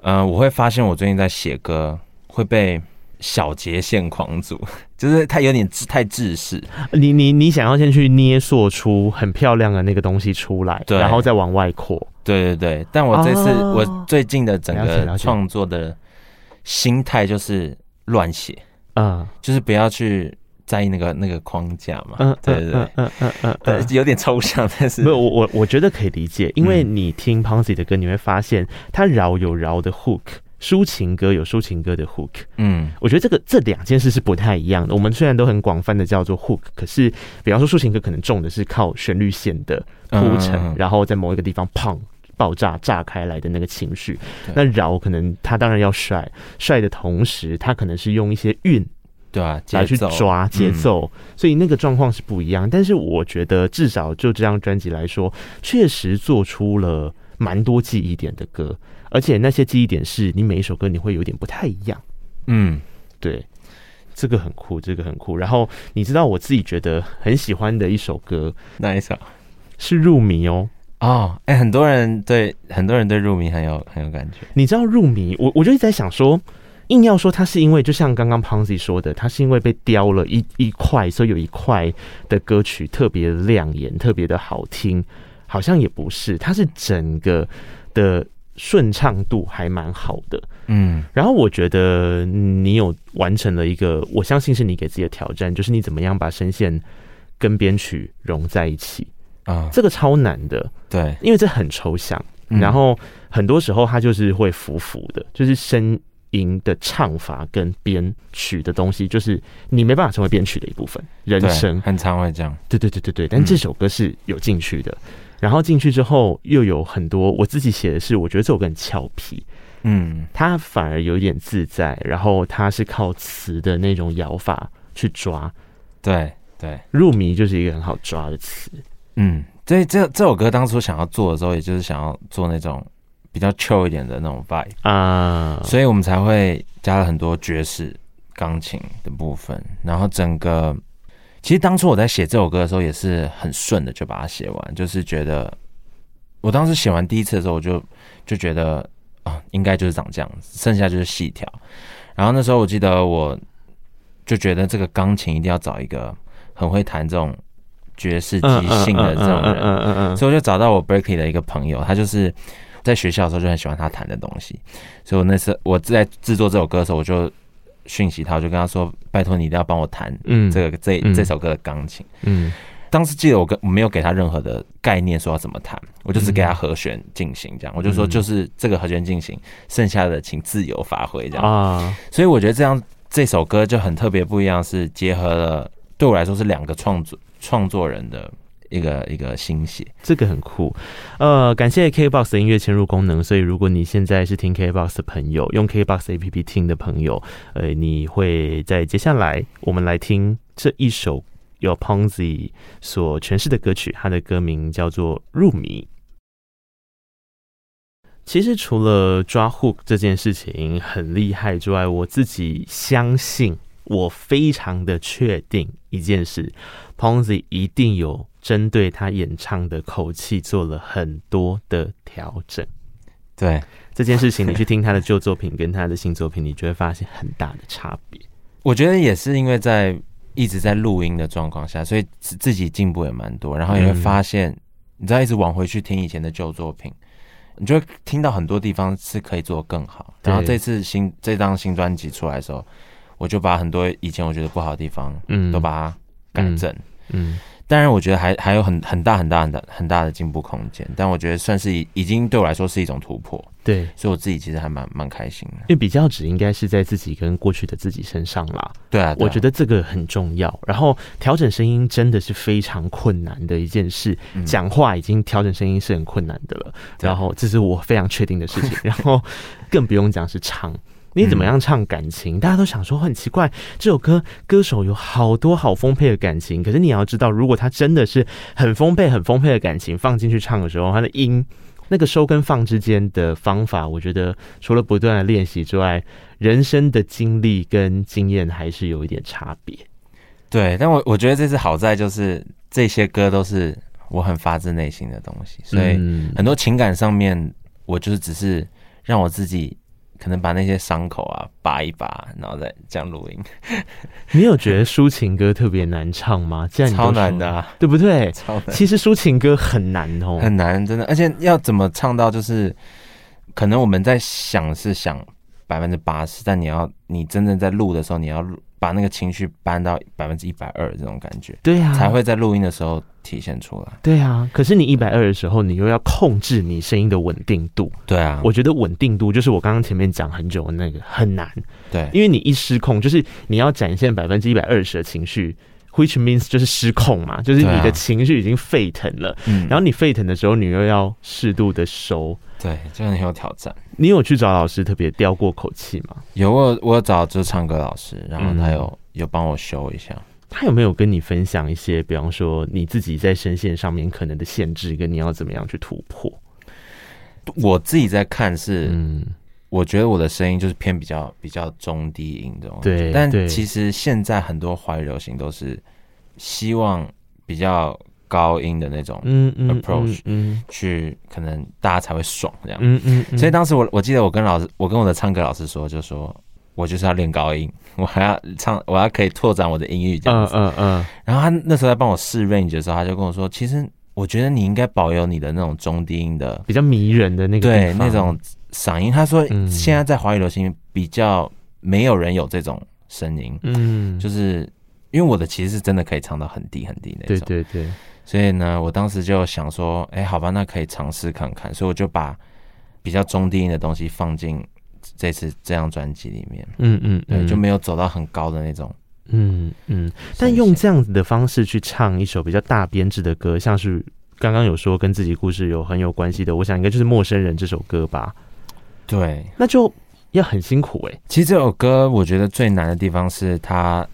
[SPEAKER 2] 呃我会发现我最近在写歌会被小节线狂组，就是他有点太制式。
[SPEAKER 3] 你你你想要先去捏塑出很漂亮的那个东西出来，对，然后再往外扩。
[SPEAKER 2] 对对对，但我这次我最近的整个创作的心态就是乱写，嗯，就是不要去在意那个那个框架嘛。嗯，对对对，嗯嗯嗯嗯，有点抽象，但是
[SPEAKER 3] 没有我我我觉得可以理解，因为你听 Ponzi 的歌，你会发现他饶有饶的 hook，抒情歌有抒情歌的 hook。嗯，我觉得这个这两件事是不太一样的。我们虽然都很广泛的叫做 hook，可是比方说抒情歌可能重的是靠旋律线的铺陈，然后在某一个地方砰。爆炸炸开来的那个情绪，那饶可能他当然要帅，帅的同时，他可能是用一些韵，对啊，来去抓节奏，所以那个状况是不一样。但是我觉得，至少就这张专辑来说，确实做出了蛮多记忆点的歌，而且那些记忆点是你每一首歌你会有点不太一样。嗯，对，这个很酷，这个很酷。然后你知道我自己觉得很喜欢的一首歌，
[SPEAKER 2] 哪一首？
[SPEAKER 3] 是入迷哦。
[SPEAKER 2] 哦，哎、欸，很多人对很多人对入迷很有很有感觉。
[SPEAKER 3] 你知道入迷，我我就一直在想说，硬要说它是因为，就像刚刚 Ponzi 说的，它是因为被雕了一一块，所以有一块的歌曲特别亮眼，特别的好听，好像也不是，它是整个的顺畅度还蛮好的。嗯，然后我觉得你有完成了一个，我相信是你给自己的挑战，就是你怎么样把声线跟编曲融在一起。啊，这个超难的，对，因为这很抽象，然后很多时候它就是会浮浮的，就是声音的唱法跟编曲的东西，就是你没办法成为编曲的一部分，人生
[SPEAKER 2] 很常会这样，
[SPEAKER 3] 对对对对对，但这首歌是有进去的，然后进去之后又有很多我自己写的是，我觉得这首歌很俏皮，嗯，它反而有一点自在，然后它是靠词的那种咬法去抓，
[SPEAKER 2] 对对，
[SPEAKER 3] 入迷就是一个很好抓的词。
[SPEAKER 2] 嗯，所以这这首歌当初想要做的时候，也就是想要做那种比较 chill 一点的那种 vibe 啊，所以我们才会加了很多爵士钢琴的部分。然后整个，其实当初我在写这首歌的时候，也是很顺的就把它写完，就是觉得我当时写完第一次的时候，我就就觉得啊，应该就是长这样子，剩下就是细条。然后那时候我记得，我就觉得这个钢琴一定要找一个很会弹这种。爵士即兴的这种人，所以我就找到我 Berkeley 的一个朋友，他就是在学校的时候就很喜欢他弹的东西，所以我那次我在制作这首歌的时候，我就讯息他，我就跟他说：“拜托你一定要帮我弹这个、嗯、这这首歌的钢琴。”嗯，当时记得我跟我没有给他任何的概念，说要怎么弹，我就只给他和弦进行这样，我就说就是这个和弦进行，剩下的请自由发挥这样啊。所以我觉得这样这首歌就很特别不一样，是结合了对我来说是两个创作创作人的。一个一个心血，
[SPEAKER 3] 这个很酷。呃，感谢 KBox 的音乐嵌入功能，所以如果你现在是听 KBox 的朋友，用 KBox APP 听的朋友，呃，你会在接下来我们来听这一首由 Ponzi 所诠释的歌曲，它的歌名叫做《入迷》。其实除了抓 hook 这件事情很厉害之外，我自己相信，我非常的确定一件事，Pongzi 一定有。针对他演唱的口气做了很多的调整。
[SPEAKER 2] 对
[SPEAKER 3] 这件事情，你去听他的旧作品跟他的新作品，你就会发现很大的差别。
[SPEAKER 2] 我觉得也是因为在一直在录音的状况下，所以自己进步也蛮多。然后也会发现，你知道一直往回去听以前的旧作品，你就会听到很多地方是可以做更好。然后这次新这张新专辑出来的时候，我就把很多以前我觉得不好的地方，嗯，都把它改正，嗯。当然，我觉得还还有很很大很大很大很大的进步空间，但我觉得算是已已经对我来说是一种突破。
[SPEAKER 3] 对，
[SPEAKER 2] 所以我自己其实还蛮蛮开心的。
[SPEAKER 3] 因为比较值应该是在自己跟过去的自己身上啦。
[SPEAKER 2] 对啊，
[SPEAKER 3] 我觉得这个很重要。然后调整声音真的是非常困难的一件事，讲、嗯、话已经调整声音是很困难的了。然后这是我非常确定的事情。然后更不用讲是唱。你怎么样唱感情？嗯、大家都想说很奇怪，这首歌歌手有好多好丰沛的感情，可是你要知道，如果他真的是很丰沛、很丰沛的感情放进去唱的时候，他的音那个收跟放之间的方法，我觉得除了不断的练习之外，人生的经历跟经验还是有一点差别。
[SPEAKER 2] 对，但我我觉得这次好在就是这些歌都是我很发自内心的东西，所以很多情感上面，我就是只是让我自己。可能把那些伤口啊拔一拔，然后再这样录音。
[SPEAKER 3] 你有觉得抒情歌特别难唱吗？这样
[SPEAKER 2] 超难的，啊，
[SPEAKER 3] 对不对？
[SPEAKER 2] 超难。
[SPEAKER 3] 其实抒情歌很难哦，
[SPEAKER 2] 很难，真的。而且要怎么唱到，就是可能我们在想是想百分之八十，但你要你真正在录的时候，你要。把那个情绪搬到百分之一百二这种感觉，
[SPEAKER 3] 对呀，
[SPEAKER 2] 才会在录音的时候体现出来。
[SPEAKER 3] 对啊，可是你一百二的时候，你又要控制你声音的稳定度。
[SPEAKER 2] 对啊，
[SPEAKER 3] 我觉得稳定度就是我刚刚前面讲很久的那个很难。
[SPEAKER 2] 对，
[SPEAKER 3] 因为你一失控，就是你要展现百分之一百二十的情绪，which means 就是失控嘛，就是你的情绪已经沸腾了。嗯，然后你沸腾的时候，你又要适度的收。
[SPEAKER 2] 对，就很有挑战。
[SPEAKER 3] 你有去找老师特别调过口气吗？
[SPEAKER 2] 有，我我有找就是唱歌老师，然后他有、嗯、有帮我修一下。
[SPEAKER 3] 他有没有跟你分享一些，比方说你自己在声线上面可能的限制，跟你要怎么样去突破？
[SPEAKER 2] 我自己在看是，嗯，我觉得我的声音就是偏比较比较中低音这种。
[SPEAKER 3] 对，
[SPEAKER 2] 但其实现在很多华语流行都是希望比较。高音的那种 approach，嗯嗯嗯，嗯，去可能大家才会爽这样，嗯嗯，嗯，所以当时我我记得我跟老师，我跟我的唱歌老师说，就说我就是要练高音，我还要唱，我要可以拓展我的音域这样子，嗯嗯，嗯，然后他那时候在帮我试 range 的时候，他就跟我说，其实我觉得你应该保有你的那种中低音的
[SPEAKER 3] 比较迷人的那个
[SPEAKER 2] 对那种嗓音。他说现在在华语流行比较没有人有这种声音，嗯，就是因为我的其实是真的可以唱到很低很低那种，
[SPEAKER 3] 对对对。
[SPEAKER 2] 所以呢，我当时就想说，哎、欸，好吧，那可以尝试看看。所以我就把比较中低音的东西放进这次这张专辑里面。嗯嗯，对，就没有走到很高的那种。
[SPEAKER 3] 嗯嗯。但用这样子的方式去唱一首比较大编制的歌，像是刚刚有说跟自己故事有很有关系的，我想应该就是《陌生人》这首歌吧。
[SPEAKER 2] 对，
[SPEAKER 3] 那就要很辛苦哎、欸。
[SPEAKER 2] 其实这首歌我觉得最难的地方是它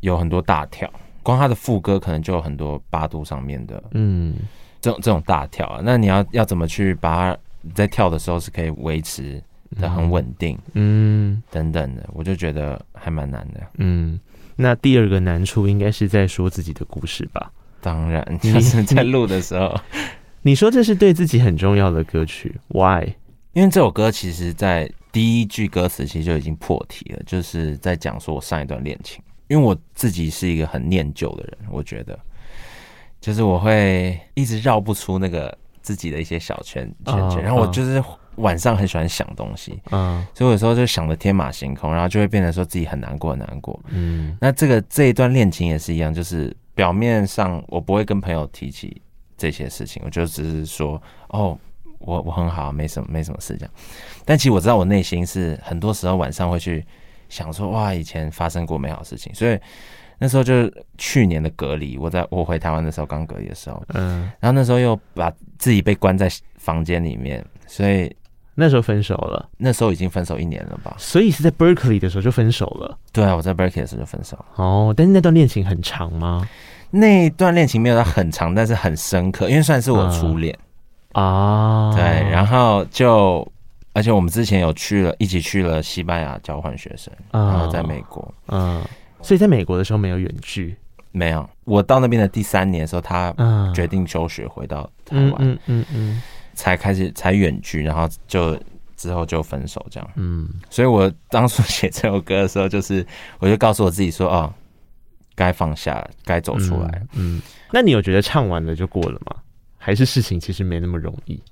[SPEAKER 2] 有很多大跳。光它的副歌可能就有很多八度上面的，嗯，这种这种大跳啊，那你要要怎么去把它在跳的时候是可以维持的很稳定，嗯，等等的，我就觉得还蛮难的。嗯，
[SPEAKER 3] 那第二个难处应该是在说自己的故事吧？
[SPEAKER 2] 当然，就是在录的时候，
[SPEAKER 3] 你说这是对自己很重要的歌曲，Why？
[SPEAKER 2] 因为这首歌其实在第一句歌词其实就已经破题了，就是在讲说我上一段恋情。因为我自己是一个很念旧的人，我觉得，就是我会一直绕不出那个自己的一些小圈圈圈，哦、然后我就是晚上很喜欢想东西，
[SPEAKER 3] 嗯，
[SPEAKER 2] 所以有时候就想的天马行空，然后就会变得说自己很难过很难过，嗯，那这个这一段恋情也是一样，就是表面上我不会跟朋友提起这些事情，我就只是说哦，我我很好，没什么没什么事这样，但其实我知道我内心是很多时候晚上会去想说哇，以前发生过美好事情，所以。那时候就是去年的隔离，我在我回台湾的时候刚隔离的时候，嗯，然后那时候又把自己被关在房间里面，所以
[SPEAKER 3] 那时候分手了。
[SPEAKER 2] 那时候已经分手一年了吧？
[SPEAKER 3] 所以是在 Berkeley 的时候就分手了。
[SPEAKER 2] 对啊，我在 Berkeley 的时候就分手了。
[SPEAKER 3] 哦，但是那段恋情很长吗？
[SPEAKER 2] 那段恋情没有到很长，但是很深刻，因为算是我初恋
[SPEAKER 3] 啊。
[SPEAKER 2] 对，然后就而且我们之前有去了，一起去了西班牙交换学生，然后在美国，
[SPEAKER 3] 嗯。所以在美国的时候没有远距，
[SPEAKER 2] 没有。我到那边的第三年的时候，他决定休学回到台湾，
[SPEAKER 3] 嗯嗯嗯，
[SPEAKER 2] 才开始才远距，然后就之后就分手这样。
[SPEAKER 3] 嗯，
[SPEAKER 2] 所以我当初写这首歌的时候，就是我就告诉我自己说，哦，该放下，该走出来。
[SPEAKER 3] 嗯，那你有觉得唱完了就过了吗？还是事情其实没那么容易？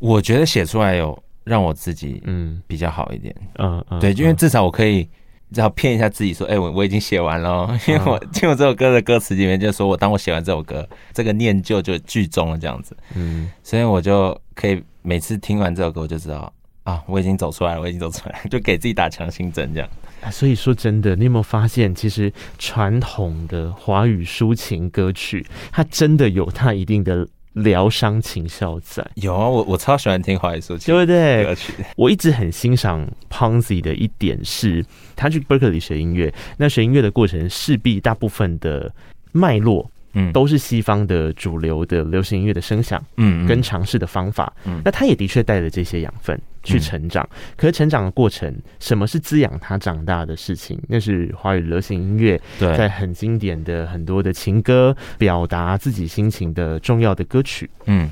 [SPEAKER 2] 我觉得写出来有让我自己嗯比较好一点。
[SPEAKER 3] 嗯嗯，
[SPEAKER 2] 对，因为至少我可以。只好骗一下自己说，哎、欸，我我已经写完了，因为我听我这首歌的歌词里面就说我当我写完这首歌，这个念旧就剧终了这样子，
[SPEAKER 3] 嗯，
[SPEAKER 2] 所以我就可以每次听完这首歌，我就知道啊，我已经走出来了，我已经走出来了，就给自己打强心针这样。
[SPEAKER 3] 啊，所以说真的，你有没有发现，其实传统的华语抒情歌曲，它真的有它一定的。疗伤情效在
[SPEAKER 2] 有啊，我我超喜欢听华语抒情，
[SPEAKER 3] 对不对？
[SPEAKER 2] 歌曲，
[SPEAKER 3] 我一直很欣赏 Ponzi 的一点是，他去 Berkeley 学音乐，那学音乐的过程势必大部分的脉络。嗯，都是西方的主流的流行音乐的声响，嗯，跟尝试的方法，嗯，那他也的确带着这些养分去成长。嗯、可是成长的过程，什么是滋养他长大的事情？那是华语流行音乐，在很经典的很多的情歌，表达自己心情的重要的歌曲。
[SPEAKER 2] 嗯，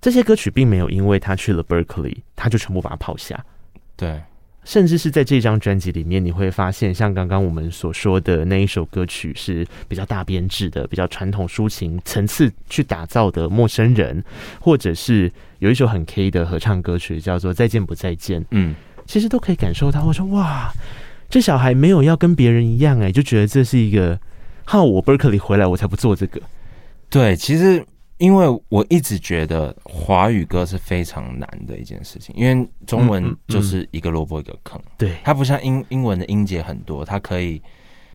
[SPEAKER 3] 这些歌曲并没有因为他去了 Berkeley，他就全部把它抛下。
[SPEAKER 2] 对。
[SPEAKER 3] 甚至是在这张专辑里面，你会发现，像刚刚我们所说的那一首歌曲是比较大编制的、比较传统抒情层次去打造的《陌生人》，或者是有一首很 K 的合唱歌曲叫做《再见不再见》。
[SPEAKER 2] 嗯，
[SPEAKER 3] 其实都可以感受到，我说哇，这小孩没有要跟别人一样，哎，就觉得这是一个，好，我 Berkeley 回来，我才不做这个。
[SPEAKER 2] 对，其实。因为我一直觉得华语歌是非常难的一件事情，因为中文就是一个萝卜一个坑，
[SPEAKER 3] 对，
[SPEAKER 2] 它不像英英文的音节很多，它可以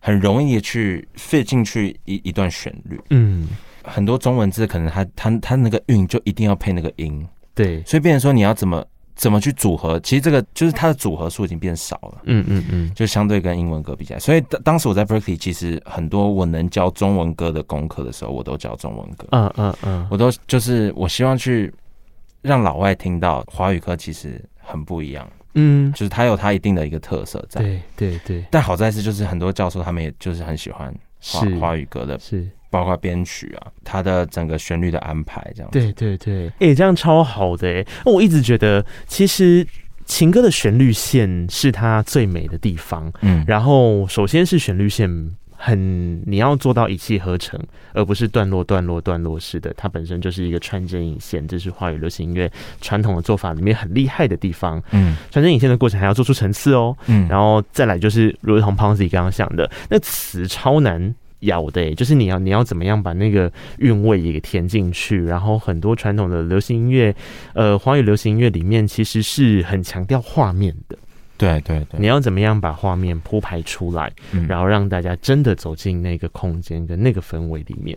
[SPEAKER 2] 很容易去 fit 进去一一段旋律，
[SPEAKER 3] 嗯，
[SPEAKER 2] 很多中文字可能它它它那个韵就一定要配那个音，
[SPEAKER 3] 对，
[SPEAKER 2] 所以变成说你要怎么。怎么去组合？其实这个就是它的组合数已经变少了。
[SPEAKER 3] 嗯嗯嗯，
[SPEAKER 2] 就相对跟英文歌比起来，所以当当时我在 Berkeley，其实很多我能教中文歌的功课的时候，我都教中文歌。
[SPEAKER 3] 嗯嗯嗯，
[SPEAKER 2] 我都就是我希望去让老外听到华语歌其实很不一样。
[SPEAKER 3] 嗯，
[SPEAKER 2] 就是它有它一定的一个特色在。
[SPEAKER 3] 对对对。
[SPEAKER 2] 但好在是就是很多教授他们也就是很喜欢华华语歌的。
[SPEAKER 3] 是。
[SPEAKER 2] 包括编曲啊，它的整个旋律的安排，这样子。
[SPEAKER 3] 对对对，哎、欸，这样超好的哎、欸！我一直觉得，其实情歌的旋律线是它最美的地方。
[SPEAKER 2] 嗯，
[SPEAKER 3] 然后首先是旋律线很，你要做到一气呵成，而不是段落段落段落式的，它本身就是一个穿针引线，这是华语流行音乐传统的做法里面很厉害的地方。
[SPEAKER 2] 嗯，
[SPEAKER 3] 穿针引线的过程还要做出层次哦。
[SPEAKER 2] 嗯，
[SPEAKER 3] 然后再来就是，如同 Ponzi 刚刚讲的，那词超难。咬的、欸，就是你要你要怎么样把那个韵味也给填进去，然后很多传统的流行音乐，呃，华语流行音乐里面其实是很强调画面的，
[SPEAKER 2] 对对对，
[SPEAKER 3] 你要怎么样把画面铺排出来，
[SPEAKER 2] 嗯、
[SPEAKER 3] 然后让大家真的走进那个空间跟那个氛围里面，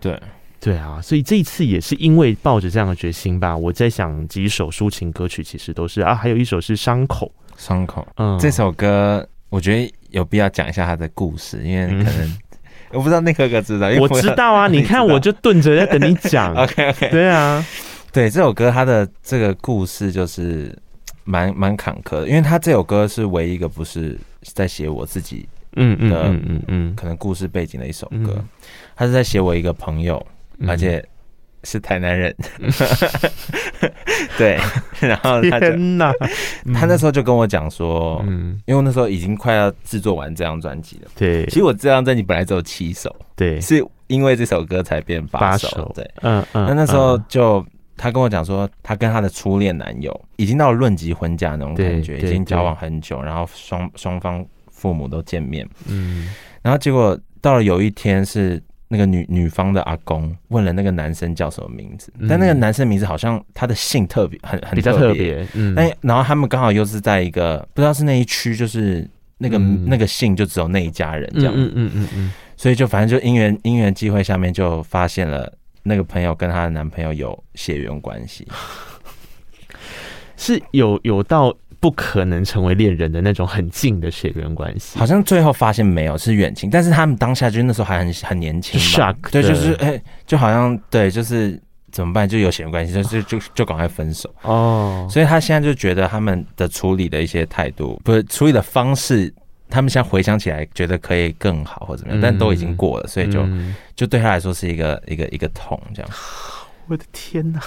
[SPEAKER 2] 对。
[SPEAKER 3] 对啊，所以这一次也是因为抱着这样的决心吧，我在想几首抒情歌曲其实都是啊，还有一首是伤口，
[SPEAKER 2] 伤口，
[SPEAKER 3] 嗯，
[SPEAKER 2] 这首歌我觉得有必要讲一下它的故事，因为可能、嗯。我不知道那哥哥 知道，
[SPEAKER 3] 我知道啊！你看，我就蹲着在等你讲。
[SPEAKER 2] OK OK，
[SPEAKER 3] 对啊，
[SPEAKER 2] 对这首歌，它的这个故事就是蛮蛮坎坷的，因为它这首歌是唯一一个不是在写我自己，
[SPEAKER 3] 嗯嗯嗯嗯嗯，
[SPEAKER 2] 可能故事背景的一首歌，他是在写我一个朋友，而且是台南人，对，然后他就，他那时候就跟我讲说，嗯，因为那时候已经快要制作完这张专辑了，
[SPEAKER 3] 对，
[SPEAKER 2] 其实我这张专辑本来只有七首，
[SPEAKER 3] 对，
[SPEAKER 2] 是因为这首歌才变八首，对，
[SPEAKER 3] 嗯嗯，
[SPEAKER 2] 那那时候就他跟我讲说，他跟他的初恋男友已经到了论及婚嫁那种感觉，已经交往很久，然后双双方父母都见面，嗯，然后结果到了有一天是。那个女女方的阿公问了那个男生叫什么名字，但那个男生名字好像他的姓特别很很
[SPEAKER 3] 比较特别，嗯，
[SPEAKER 2] 哎，然后他们刚好又是在一个不知道是那一区，就是那个那个姓就只有那一家人这样，嗯嗯嗯嗯，所以就反正就因缘因缘际会下面就发现了那个朋友跟她的男朋友有血缘关系，
[SPEAKER 3] 是有有到。不可能成为恋人的那种很近的血缘关系，
[SPEAKER 2] 好像最后发现没有是远亲，但是他们当下就那时候还很很年轻，shock，对，就是哎、欸，就好像对，就是怎么办，就有血缘关系，就就就就赶快分手哦。所以他现在就觉得他们的处理的一些态度，不是处理的方式，他们现在回想起来觉得可以更好或怎么样，但都已经过了，所以就就对他来说是一个一个一个痛这样。
[SPEAKER 3] 我的天哪！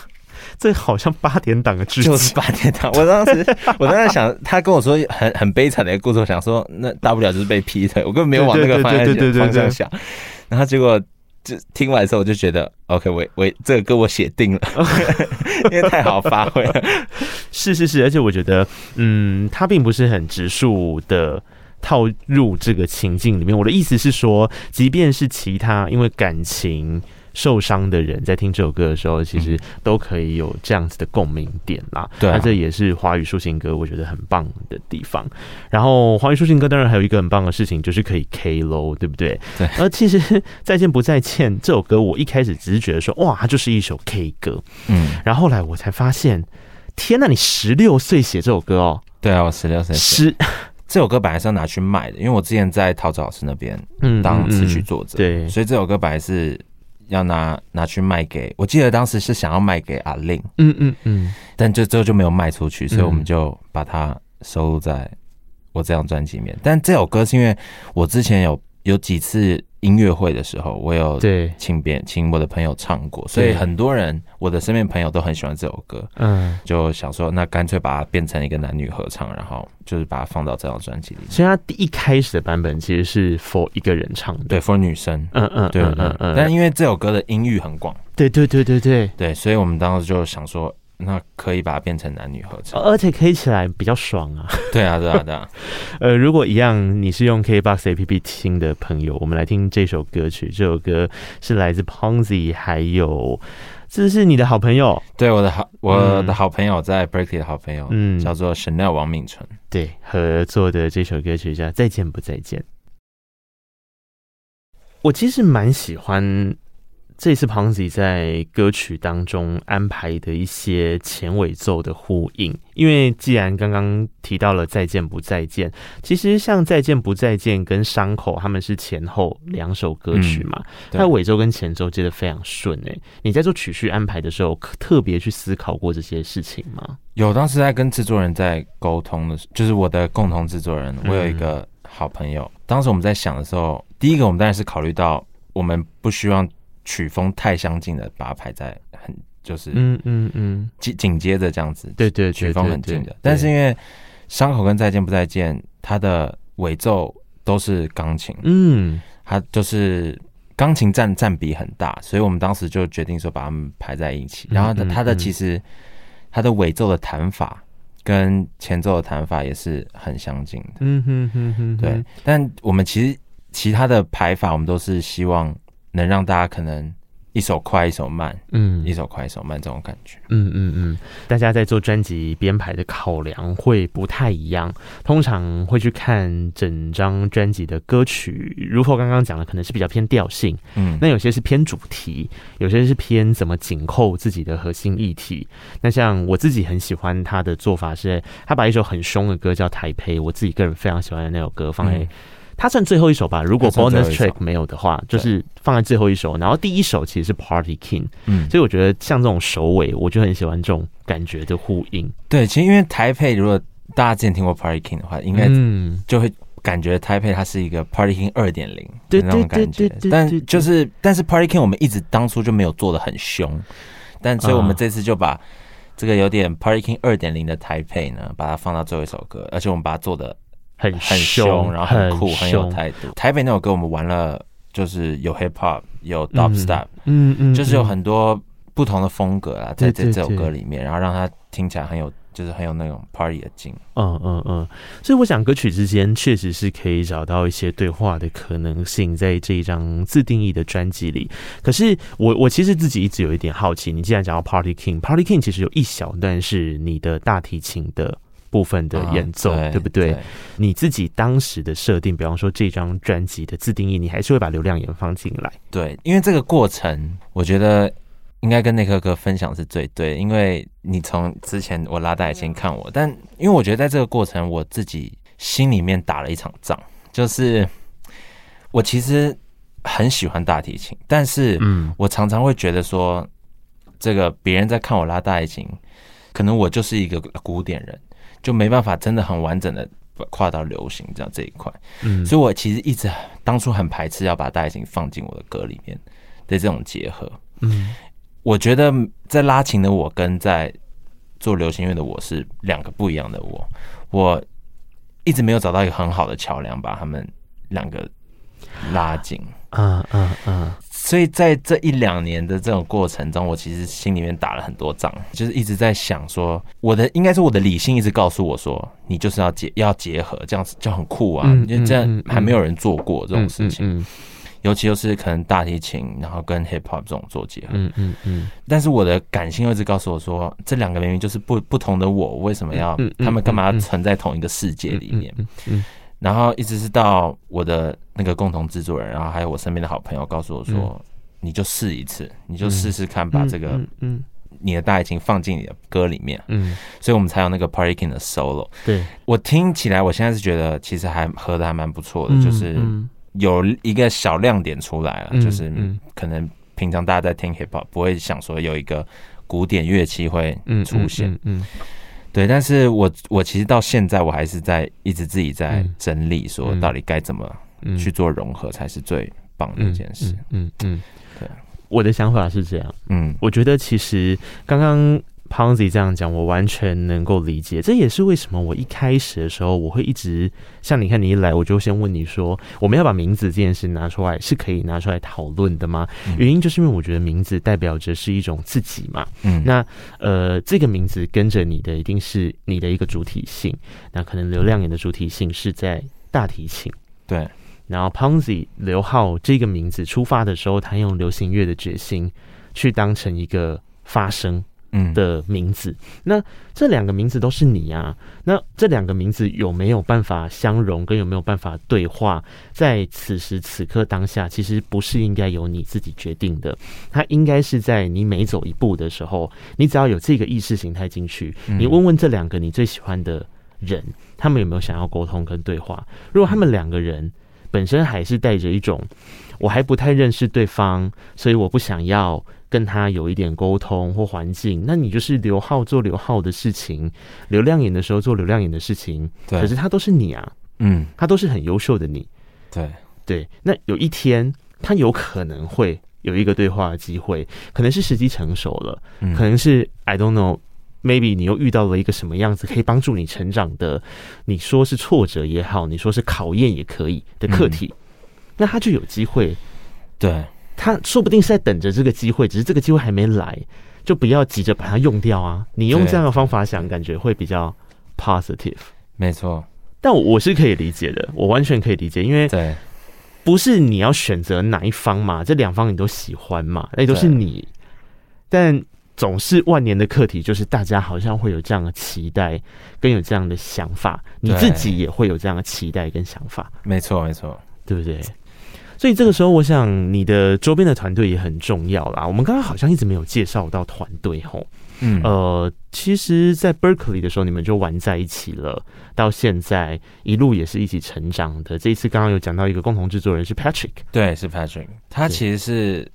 [SPEAKER 3] 这好像八点档的剧情，
[SPEAKER 2] 就是八点档。我当时，我当时想，他跟我说很很悲惨的一个故事，我想说，那大不了就是被劈腿，我根本没有往那个方向方向想。然后结果就听完之后，我就觉得，OK，我我这个歌我写定了，因为太好发挥了。
[SPEAKER 3] 是是是，而且我觉得，嗯，他并不是很直述的套入这个情境里面。我的意思是说，即便是其他因为感情。受伤的人在听这首歌的时候，其实都可以有这样子的共鸣点啦。对、啊，那这也是华语抒情歌，我觉得很棒的地方。然后华语抒情歌当然还有一个很棒的事情，就是可以 K 喽，对不对？对。而其实再见不再见这首歌，我一开始只是觉得说，哇，它就是一首 K 歌。嗯。然后后来我才发现，天呐，你十六岁写这首歌哦？
[SPEAKER 2] 对啊，我十六岁。十这首歌本来是要拿去卖的，因为我之前在陶子老师那边当词曲作者，对，所以这首歌本来是。要拿拿去卖给，我记得当时是想要卖给阿令，嗯嗯嗯，但就之后就没有卖出去，所以我们就把它收录在我这张专辑里面。但这首歌是因为我之前有有几次。音乐会的时候，我有请别请我的朋友唱过，所以很多人我的身边朋友都很喜欢这首歌，嗯，就想说那干脆把它变成一个男女合唱，然后就是把它放到这张专辑里。
[SPEAKER 3] 所以它第一开始的版本其实是 for 一个人唱的，
[SPEAKER 2] 对，for 女生，嗯嗯，对嗯嗯。但因为这首歌的音域很广，
[SPEAKER 3] 对对对对对
[SPEAKER 2] 对，所以我们当时就想说。那可以把它变成男女合唱，
[SPEAKER 3] 而且 K 起来比较爽啊！
[SPEAKER 2] 对啊，对啊，对啊。
[SPEAKER 3] 呃，如果一样，你是用 KBox APP 听的朋友，我们来听这首歌曲。这首歌是来自 Pongzi，还有这是你的好朋友，
[SPEAKER 2] 对，我的好，我的好朋友在 Berkeley 的好朋友，嗯，叫做 Chanel 王敏淳，
[SPEAKER 3] 对，合作的这首歌曲叫《再见不再见》。我其实蛮喜欢。这次 Pongzi 在歌曲当中安排的一些前尾奏的呼应，因为既然刚刚提到了再见不再见，其实像再见不再见跟伤口他们是前后两首歌曲嘛，它的尾奏跟前奏接的非常顺诶。你在做曲序安排的时候，特别去思考过这些事情吗？
[SPEAKER 2] 有，当时在跟制作人在沟通的，就是我的共同制作人，我有一个好朋友，当时我们在想的时候，第一个我们当然是考虑到我们不希望。曲风太相近的，把它排在很就是嗯嗯嗯紧紧接着这样子，
[SPEAKER 3] 对对，
[SPEAKER 2] 曲风很近的。但是因为伤口跟再见不再见，它的尾奏都是钢琴，嗯，它就是钢琴占占比很大，所以我们当时就决定说把它们排在一起。然后它它的其实它的尾奏的弹法跟前奏的弹法也是很相近的，嗯哼哼哼，对。但我们其实其他的排法，我们都是希望。能让大家可能一首快一首慢，嗯，一首快一首慢这种感觉，
[SPEAKER 3] 嗯嗯嗯。大家在做专辑编排的考量会不太一样，通常会去看整张专辑的歌曲，如果刚刚讲的可能是比较偏调性，嗯，那有些是偏主题，有些是偏怎么紧扣自己的核心议题。那像我自己很喜欢他的做法是，他把一首很凶的歌叫《台北》，我自己个人非常喜欢的那首歌放在、嗯。他算最后一首吧，如果 bonus track 没有的话，就是放在最后一首。然后第一首其实是 Party King，嗯，所以我觉得像这种首尾，我就很喜欢这种感觉的呼应。
[SPEAKER 2] 对，其实因为台配，如果大家之前听过 Party King 的话，应该就会感觉台配它是一个 Party King 二点零的那种感觉。但就是，但是 Party King 我们一直当初就没有做的很凶，但所以我们这次就把这个有点 Party King 二点零的台配呢，把它放到最后一首歌，而且我们把它做的。很很凶，然后很酷，很，很有态度。台北那首歌我们玩了，就是有 hip hop，有 dubstep，嗯嗯，就是有很多不同的风格啊，在这这首歌里面，然后让它听起来很有。就是很有那种 party 的劲，
[SPEAKER 3] 嗯嗯嗯，所以我想歌曲之间确实是可以找到一些对话的可能性，在这一张自定义的专辑里。可是我我其实自己一直有一点好奇，你既然讲到 Party King，Party King 其实有一小段是你的大提琴的部分的演奏，啊、对，对不对？对，你自己当时的设定，比方说这张专辑的自定义，你还是会把流量也放进来？
[SPEAKER 2] 对，因为这个过程，我觉得。应该跟内克哥分享是最对，因为你从之前我拉大提琴看我，但因为我觉得在这个过程，我自己心里面打了一场仗，就是我其实很喜欢大提琴，但是嗯，我常常会觉得说，这个别人在看我拉大提琴，可能我就是一个古典人，就没办法真的很完整的跨到流行这样这一块，嗯，所以我其实一直当初很排斥要把大提琴放进我的歌里面的这种结合，嗯。我觉得在拉琴的我跟在做流行乐的我是两个不一样的我，我一直没有找到一个很好的桥梁把他们两个拉近。嗯嗯嗯。所以在这一两年的这种过程中，我其实心里面打了很多仗，就是一直在想说，我的应该是我的理性一直告诉我说，你就是要结要结合，这样子就很酷啊，因为这样还没有人做过这种事情。尤其又是可能大提琴，然后跟 hip hop 这种做结合，嗯嗯嗯。但是我的感性一直告诉我说，这两个明明就是不不同的我，为什么要他们干嘛要存在同一个世界里面？嗯。然后一直是到我的那个共同制作人，然后还有我身边的好朋友告诉我说，你就试一次，你就试试看把这个嗯你的大提琴放进你的歌里面，嗯。所以我们才有那个 Party King 的 solo。对，我听起来，我现在是觉得其实还合的还蛮不错的，就是。有一个小亮点出来了，就是可能平常大家在听 hip hop 不会想说有一个古典乐器会出现，嗯，对。但是我我其实到现在我还是在一直自己在整理，说到底该怎么去做融合才是最棒的一件事。嗯嗯，对。
[SPEAKER 3] 我的想法是这样，嗯，我觉得其实刚刚。Ponsy 这样讲，我完全能够理解。这也是为什么我一开始的时候，我会一直像你看，你一来我就先问你说，我们要把名字这件事拿出来，是可以拿出来讨论的吗？原因就是因为我觉得名字代表着是一种自己嘛。嗯，那呃，这个名字跟着你的一定是你的一个主体性。那可能流量眼的主体性是在大提琴，
[SPEAKER 2] 对。
[SPEAKER 3] 然后 Ponzi 刘浩这个名字出发的时候，他用流行乐的决心去当成一个发声。嗯的名字，那这两个名字都是你啊。那这两个名字有没有办法相融，跟有没有办法对话？在此时此刻当下，其实不是应该由你自己决定的，它应该是在你每走一步的时候，你只要有这个意识形态进去，你问问这两个你最喜欢的人，他们有没有想要沟通跟对话？如果他们两个人本身还是带着一种我还不太认识对方，所以我不想要。跟他有一点沟通或环境，那你就是刘浩做刘浩的事情，流量眼的时候做流量眼的事情。对，可是他都是你啊，嗯，他都是很优秀的你。
[SPEAKER 2] 对
[SPEAKER 3] 对，那有一天他有可能会有一个对话的机会，可能是时机成熟了，嗯，可能是 I don't know，maybe 你又遇到了一个什么样子可以帮助你成长的，你说是挫折也好，你说是考验也可以的课题，嗯，那他就有机会，
[SPEAKER 2] 对。
[SPEAKER 3] 他说不定是在等着这个机会，只是这个机会还没来，就不要急着把它用掉啊！你用这样的方法想，感觉会比较 positive。
[SPEAKER 2] 没错，
[SPEAKER 3] 但我是可以理解的，我完全可以理解，因为对，不是你要选择哪一方嘛，这两方你都喜欢嘛，那都是你。但总是万年的课题，就是大家好像会有这样的期待，跟有这样的想法，你自己也会有这样的期待跟想法。
[SPEAKER 2] 没错，没错，
[SPEAKER 3] 对不对？所以这个时候，我想你的周边的团队也很重要啦。我们刚刚好像一直没有介绍到团队吼，嗯，呃，其实，在 Berkeley 的时候，你们就玩在一起了，到现在一路也是一起成长的。这一次刚刚有讲到一个共同制作人是 Patrick，
[SPEAKER 2] 对，是 Patrick，他其实是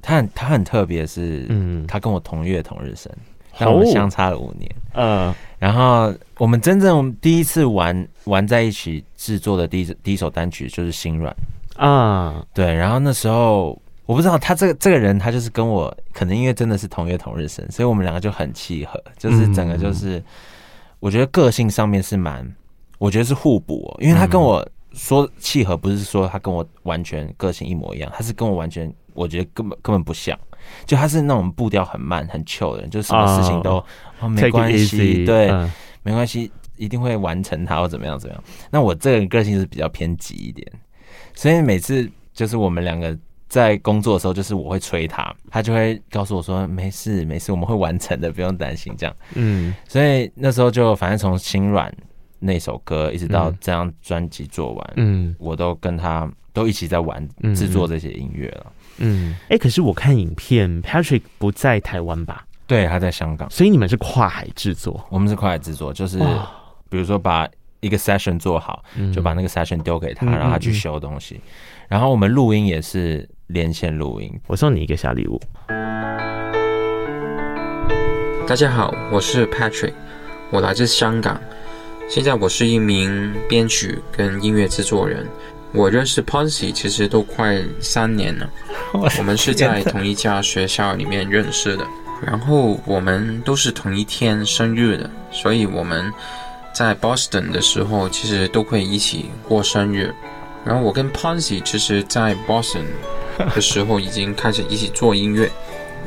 [SPEAKER 2] 他很他很特别，是嗯，他跟我同月同日生，但我们相差了五年，嗯，然后我们真正第一次玩玩在一起制作的第一第一首单曲就是心软。啊，对，然后那时候我不知道他这个这个人，他就是跟我可能因为真的是同月同日生，所以我们两个就很契合，就是整个就是我觉得个性上面是蛮，我觉得是互补哦，因为他跟我说契合，不是说他跟我完全个性一模一样，他是跟我完全我觉得根本根本不像，就他是那种步调很慢、很 chill 的人，就什么事情都、oh, 哦没关系，对，uh. 没关系，一定会完成它或怎么样怎么样。那我这个人个性是比较偏急一点，所以每次就是我们两个。在工作的时候，就是我会催他，他就会告诉我说：“没事，没事，我们会完成的，不用担心。”这样，嗯，所以那时候就反正从《心软》那首歌一直到这张专辑做完，嗯，我都跟他都一起在玩制作这些音乐了，
[SPEAKER 3] 嗯，哎、欸，可是我看影片，Patrick 不在台湾吧？
[SPEAKER 2] 对，他在香港，
[SPEAKER 3] 所以你们是跨海制作，
[SPEAKER 2] 我们是跨海制作，就是比如说把一个 session 做好，就把那个 session 丢给他，让他去修东西，然后我们录音也是。连线录音，
[SPEAKER 3] 我送你一个小礼物。
[SPEAKER 4] 大家好，我是 Patrick，我来自香港，现在我是一名编曲跟音乐制作人。我认识 Ponzi 其实都快三年了，我们是在同一家学校里面认识的，然后我们都是同一天生日的，所以我们在 Boston 的时候其实都会一起过生日。然后我跟 Ponzi 其实，在 Boston 的时候已经开始一起做音乐，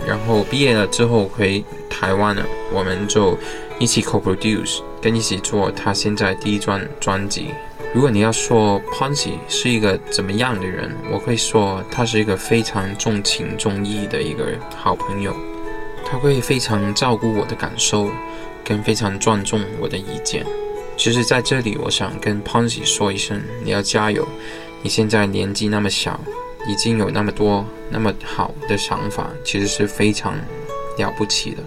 [SPEAKER 4] 然后毕业了之后回台湾了，我们就一起 co-produce，跟一起做他现在第一张专辑。如果你要说 Ponzi 是一个怎么样的人，我会说他是一个非常重情重义的一个好朋友，他会非常照顾我的感受，跟非常尊重我的意见。其实在这里，我想跟 Ponzi 说一声，你要加油！你现在年纪那么小，已经有那么多那么好的想法，其实是非常了不起的。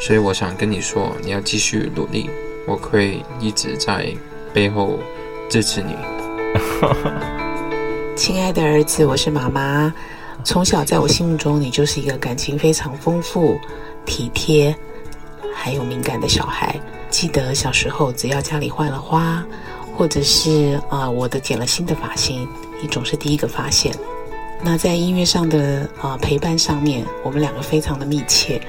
[SPEAKER 4] 所以我想跟你说，你要继续努力，我会一直在背后支持你。
[SPEAKER 5] 亲爱的儿子，我是妈妈。从小在我心目中，你就是一个感情非常丰富、体贴，还有敏感的小孩。记得小时候，只要家里换了花，或者是啊、我的剪了新的发型，你总是第一个发现。那在音乐上的啊、陪伴上面，我们两个非常的密切，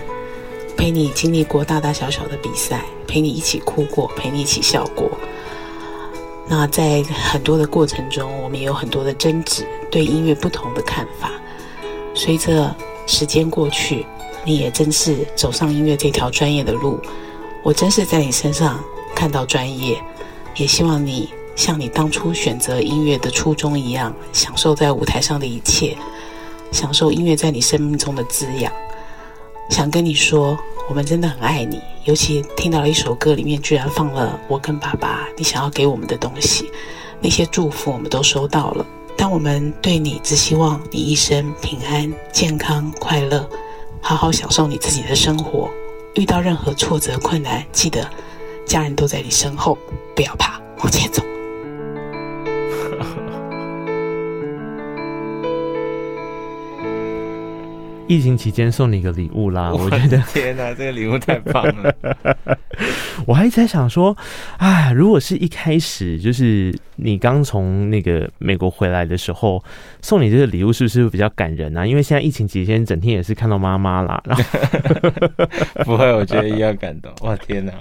[SPEAKER 5] 陪你经历过大大小小的比赛，陪你一起哭过，陪你一起笑过。那在很多的过程中，我们也有很多的争执，对音乐不同的看法。随着时间过去，你也真是走上音乐这条专业的路。我真是在你身上看到专业，也希望你像你当初选择音乐的初衷一样，享受在舞台上的一切，享受音乐在你生命中的滋养。想跟你说，我们真的很爱你，尤其听到了一首歌里面居然放了我跟爸爸你想要给我们的东西，那些祝福我们都收到了。但我们对你只希望你一生平安、健康、快乐，好好享受你自己的生活。遇到任何挫折困难，记得家人都在你身后，不要怕，往前走。
[SPEAKER 3] 疫情期间送你一个礼物啦，我觉得
[SPEAKER 2] 天哪，这个礼物太棒了！
[SPEAKER 3] 我还在想说，啊，如果是一开始就是你刚从那个美国回来的时候送你这个礼物，是不是比较感人啊？因为现在疫情期间，整天也是看到妈妈啦，然后
[SPEAKER 2] 不会，我觉得一样感动。哇，天哪，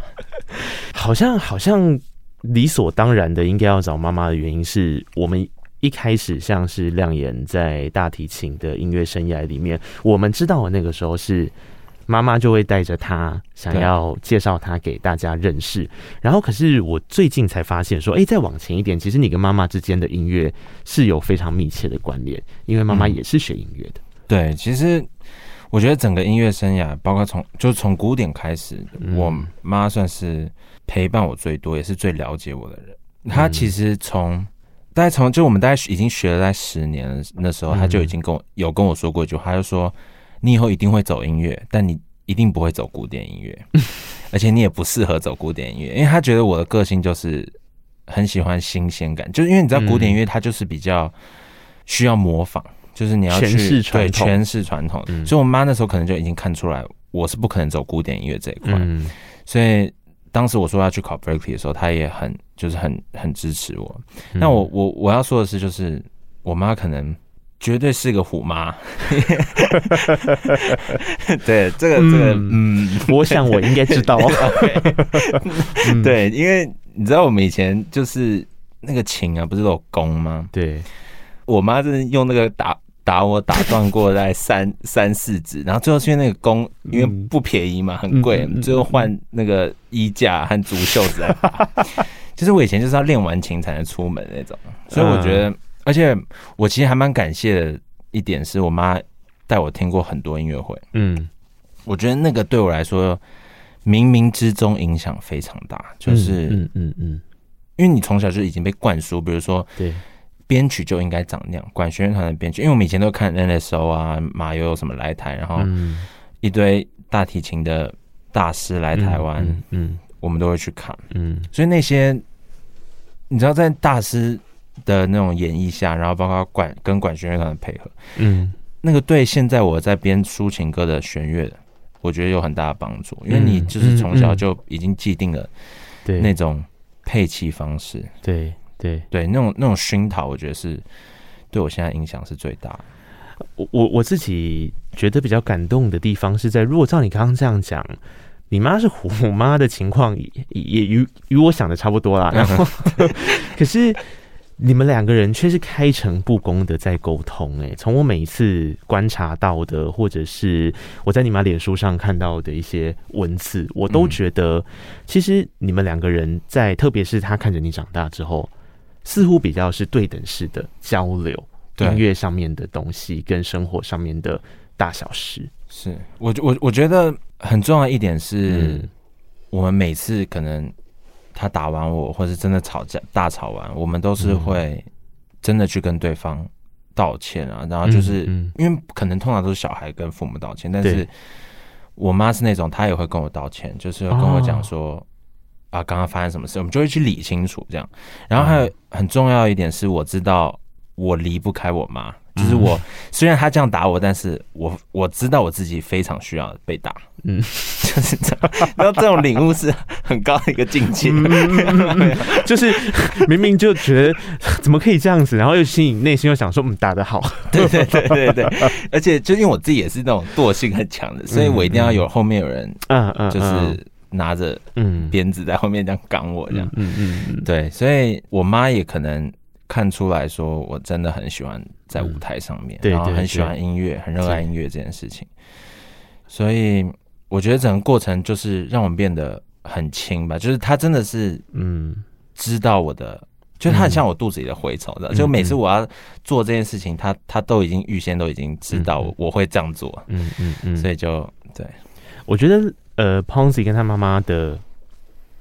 [SPEAKER 3] 好像好像理所当然的应该要找妈妈的原因是我们。一开始像是亮眼在大提琴的音乐生涯里面，我们知道的那个时候是妈妈就会带着他，想要介绍他给大家认识。然后，可是我最近才发现说，哎，再往前一点，其实你跟妈妈之间的音乐是有非常密切的关联，因为妈妈也是学音乐的。
[SPEAKER 2] 对，其实我觉得整个音乐生涯，包括从就是从古典开始，我妈算是陪伴我最多，也是最了解我的人。她其实从大概从就我们大概已经学了大概十年了，那时候他就已经跟我有跟我说过一句话，他就说你以后一定会走音乐，但你一定不会走古典音乐，而且你也不适合走古典音乐，因为他觉得我的个性就是很喜欢新鲜感，就是因为你知道古典音乐它就是比较需要模仿，就是你要去对诠释传统，所以我妈那时候可能就已经看出来我是不可能走古典音乐这一块，所以。当时我说要去考 Berkeley 的时候，他也很就是很很支持我。那我我我要说的是，就是我妈可能绝对是个虎妈。对，这个这个，嗯，
[SPEAKER 3] 我想我应该知道。
[SPEAKER 2] 对，因为你知道我们以前就是那个琴啊，不是都有弓吗？
[SPEAKER 3] 对，
[SPEAKER 2] 我妈是用那个打。打我打断过在三三四指，然后最后是因为那个弓因为不便宜嘛，很贵，最后换那个衣架和竹袖子来打。就是我以前就是要练完琴才能出门那种，所以我觉得，而且我其实还蛮感谢的一点是我妈带我听过很多音乐会，嗯，我觉得那个对我来说冥冥之中影响非常大，就是嗯嗯嗯，因为你从小就已经被灌输，比如说对。编曲就应该长那样，管弦乐团的编曲，因为我们以前都看 NSO 啊，马友友什么来台，然后一堆大提琴的大师来台湾，嗯，嗯，我们都会去看，嗯，所以那些你知道，在大师的那种演绎下，然后包括管跟管弦乐团的配合，嗯，那个对现在我在编抒情歌的弦乐，我觉得有很大的帮助，因为你就是从小就已经既定了对。那种配器方式，对。对对，那种那种熏陶，我觉得是对我现在影响是最大的。
[SPEAKER 3] 我我我自己觉得比较感动的地方是在，如果照你刚刚这样讲，你妈是虎妈的情况，也也与与我想的差不多啦。然后，可是。你们两个人却是开诚布公的在沟通，哎，从我每一次观察到的，或者是我在你妈脸书上看到的一些文字，我都觉得，其实你们两个人在，特别是他看着你长大之后，似乎比较是对等式的交流，音乐上面的东西跟生活上面的大小事。
[SPEAKER 2] 是我我我觉得很重要一点是，我们每次可能。他打完我，或是真的吵架大吵完，我们都是会真的去跟对方道歉啊。然后就是因为可能通常都是小孩跟父母道歉，但是我妈是那种，她也会跟我道歉，就是跟我讲说啊，刚刚发生什么事，我们就会去理清楚这样。然后还有很重要一点是，我知道我离不开我妈。就是我，虽然她这样打我，但是我我知道我自己非常需要被打，嗯，就是这样。然后这种领悟是很高的一个境界，
[SPEAKER 3] 就是明明就觉得怎么可以这样子，然后又心里内心又想说，嗯，打得好，
[SPEAKER 2] 对对对对对。而且就因为我自己也是那种惰性很强的，所以我一定要有后面有人，嗯嗯，就是拿着嗯鞭子在后面这样赶我这样，嗯嗯嗯，对，所以我妈也可能。看出来说，我真的很喜欢在舞台上面，然后很喜欢音乐，很热爱音乐这件事情。所以我觉得整个过程就是让我们变得很轻吧。就是她真的是，嗯，知道我的，就他很像我肚子里的蛔虫的。就每次我要做这件事情，他他都已经预先都已经知道我会这样做。嗯嗯嗯。所以就对，
[SPEAKER 3] 我觉得呃，Ponzi 跟他妈妈的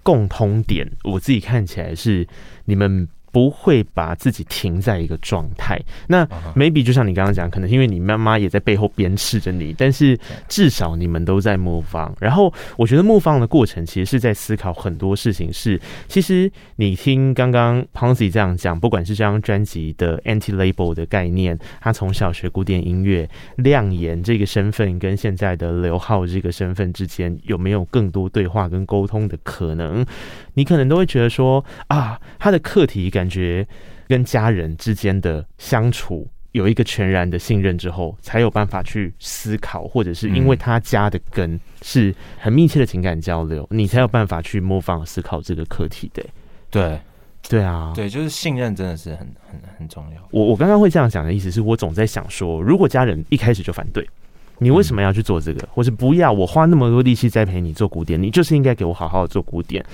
[SPEAKER 3] 共通点，我自己看起来是你们。不会把自己停在一个状态。那 maybe 就像你刚刚讲，可能因为你妈妈也在背后鞭笞着你，但是至少你们都在 move on。然后我觉得 move on 的过程其实是在思考很多事情。是，其实你听刚刚 Ponsy 这样讲，不管是这张专辑的 anti label 的概念，他从小学古典音乐亮眼这个身份，跟现在的刘浩这个身份之间有没有更多对话跟沟通的可能？你可能都会觉得说啊，他的课题感觉跟家人之间的相处有一个全然的信任之后，才有办法去思考，或者是因为他家的根是很密切的情感交流，你才有办法去模仿思考这个课题的。
[SPEAKER 2] 对，
[SPEAKER 3] 对啊，
[SPEAKER 2] 对，就是信任真的是很很很重要。
[SPEAKER 3] 我我刚刚会这样讲的意思是我总在想说，如果家人一开始就反对，你为什么要去做这个，或是不要我花那么多力气栽培你做古典，你就是应该给我好好的做古典。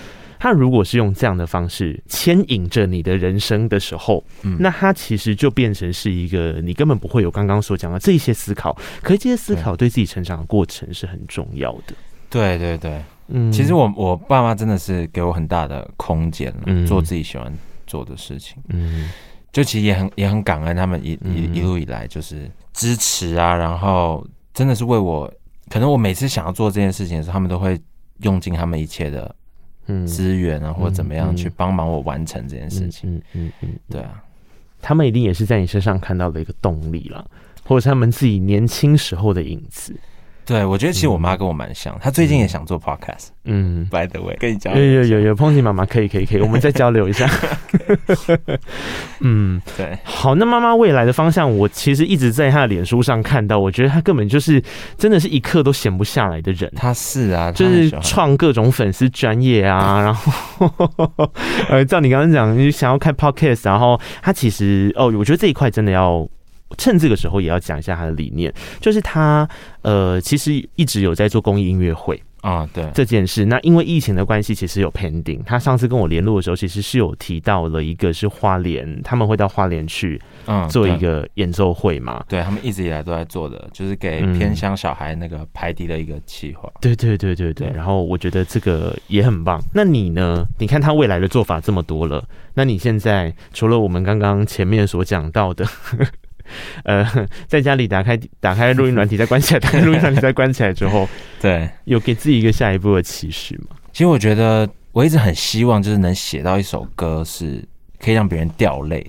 [SPEAKER 3] 他如果是用这样的方式牵引着你的人生的时候，嗯，那他其实就变成是一个你根本不会有刚刚所讲的这些思考，可是这些思考对自己成长的过程是很重要的。
[SPEAKER 2] 对对对，嗯，其实我我爸妈真的是给我很大的空间，嗯，做自己喜欢做的事情，嗯，就其实也很也很感恩他们一一一路以来就是支持啊，然后真的是为我，可能我每次想要做这件事情的时候，他们都会用尽他们一切的。嗯，资源啊，或者怎么样去帮忙我完成这件事情？嗯嗯嗯，对啊，
[SPEAKER 3] 他们一定也是在你身上看到的一个动力了，或者是他们自己年轻时候的影子。
[SPEAKER 2] 对，我觉得其实我妈跟我蛮像，她最近也想做 podcast。嗯，by the way，跟你讲，
[SPEAKER 3] 有有有有，Ponsy 妈妈可以可以可以，我们再交流一下。嗯，对，好，那妈妈未来的方向，我其实一直在她的脸书上看到，我觉得她根本就是真的是一刻都闲不下来的人。
[SPEAKER 2] 她是啊，
[SPEAKER 3] 就是创各种粉丝专业啊，然后呃，照你刚刚讲，你想要开 podcast，然后她其实哦，我觉得这一块真的要。趁这个时候也要讲一下他的理念，就是他呃，其实一直有在做公益音乐会。
[SPEAKER 2] 啊、哦，对
[SPEAKER 3] 这件事，那因为疫情的关系，其实有 pending。他上次跟我联络的时候，其实是有提到了一个是花莲，他们会到花莲去，嗯，做一个演奏会嘛。
[SPEAKER 2] 对，他们一直以来都在做的，就是给偏乡小孩那个排笛的一个计划。
[SPEAKER 3] 对对对对对。然后我觉得这个也很棒。那你呢？你看他未来的做法这么多了，那你现在除了我们刚刚前面所讲到的？呃，在家里打开打开录音软体，再关起来，打开录音软体再关起来之后，
[SPEAKER 2] 对，
[SPEAKER 3] 有给自己一个下一步的期许吗？
[SPEAKER 2] 其实我觉得我一直很希望，就是能写到一首歌是可以让别人掉泪。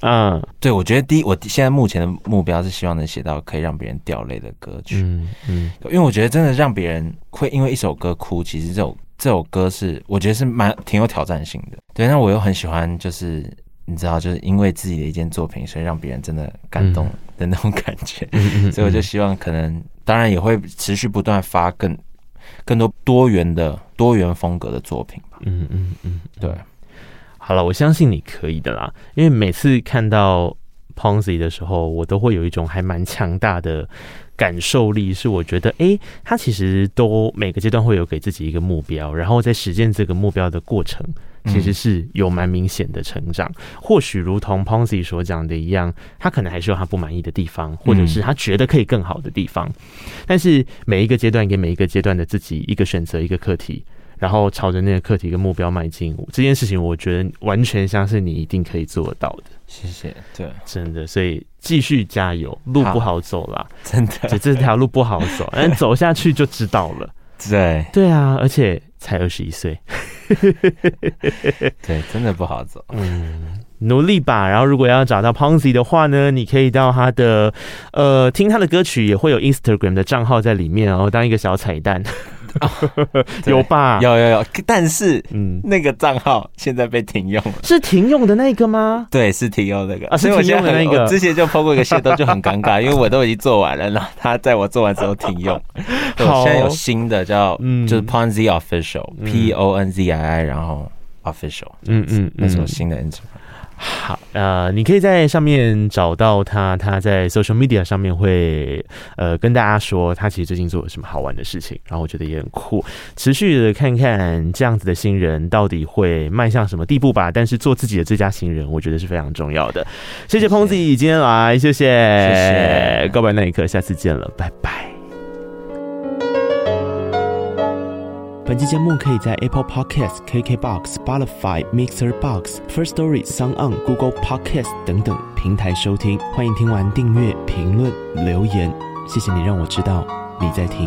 [SPEAKER 2] 嗯，对，我觉得第一，我现在目前的目标是希望能写到可以让别人掉泪的歌曲。嗯嗯，因为我觉得真的让别人会因为一首歌哭，其实这首这首歌是我觉得是蛮挺有挑战性的。对，那我又很喜欢就是。你知道，就是因为自己的一件作品，所以让别人真的感动的那种感觉，嗯、所以我就希望，可能当然也会持续不断发更更多多元的多元风格的作品吧。嗯嗯嗯，对。
[SPEAKER 3] 好了，我相信你可以的啦，因为每次看到 Ponzi 的时候，我都会有一种还蛮强大的感受力，是我觉得，哎、欸，他其实都每个阶段会有给自己一个目标，然后在实践这个目标的过程。其实是有蛮明显的成长，或许如同 Ponzi 所讲的一样，他可能还是有他不满意的地方，或者是他觉得可以更好的地方。但是每一个阶段给每一个阶段的自己一个选择，一个课题，然后朝着那个课题跟目标迈进。这件事情，我觉得完全相信你一定可以做得到的。
[SPEAKER 2] 谢谢，对，
[SPEAKER 3] 真的，所以继续加油，路 不好走啦，
[SPEAKER 2] 真的，
[SPEAKER 3] 这这条路不好走，但走下去就知道了。
[SPEAKER 2] 对，
[SPEAKER 3] 对啊，而且才二十一岁。
[SPEAKER 2] 对，真的不好走。
[SPEAKER 3] 嗯，努力吧。然后，如果要找到 Ponzi 的话呢，你可以到他的呃听他的歌曲，也会有 Instagram 的账号在里面，然后当一个小彩蛋。哦、有吧？
[SPEAKER 2] 有有有，但是嗯，那个账号现在被停用了，
[SPEAKER 3] 是停用的那个吗？
[SPEAKER 2] 对，是停用那个
[SPEAKER 3] 啊，是停用的那个。
[SPEAKER 2] 之前就 po 过一个限动，就很尴尬，因为我都已经做完了，然后他在我做完之后停用。好，现在有新的叫，嗯，就是 Ponzi Official P O N Z I I，然后 Official，嗯嗯，那是我新的 Instagram。
[SPEAKER 3] 好，呃，你可以在上面找到他，他在 social media 上面会呃跟大家说他其实最近做了什么好玩的事情，然后我觉得也很酷，持续的看看这样子的新人到底会迈向什么地步吧。但是做自己的最佳新人，我觉得是非常重要的。谢谢 Ponsy 今天来，谢谢，谢谢，告白那一刻，下次见了，拜拜。本期节目可以在 Apple Podcast、KKBox、Spotify、Mixer Box、First Story、SoundOn、Google Podcast 等等平台收听。欢迎听完订阅、评论、留言，谢谢你让我知道你在听。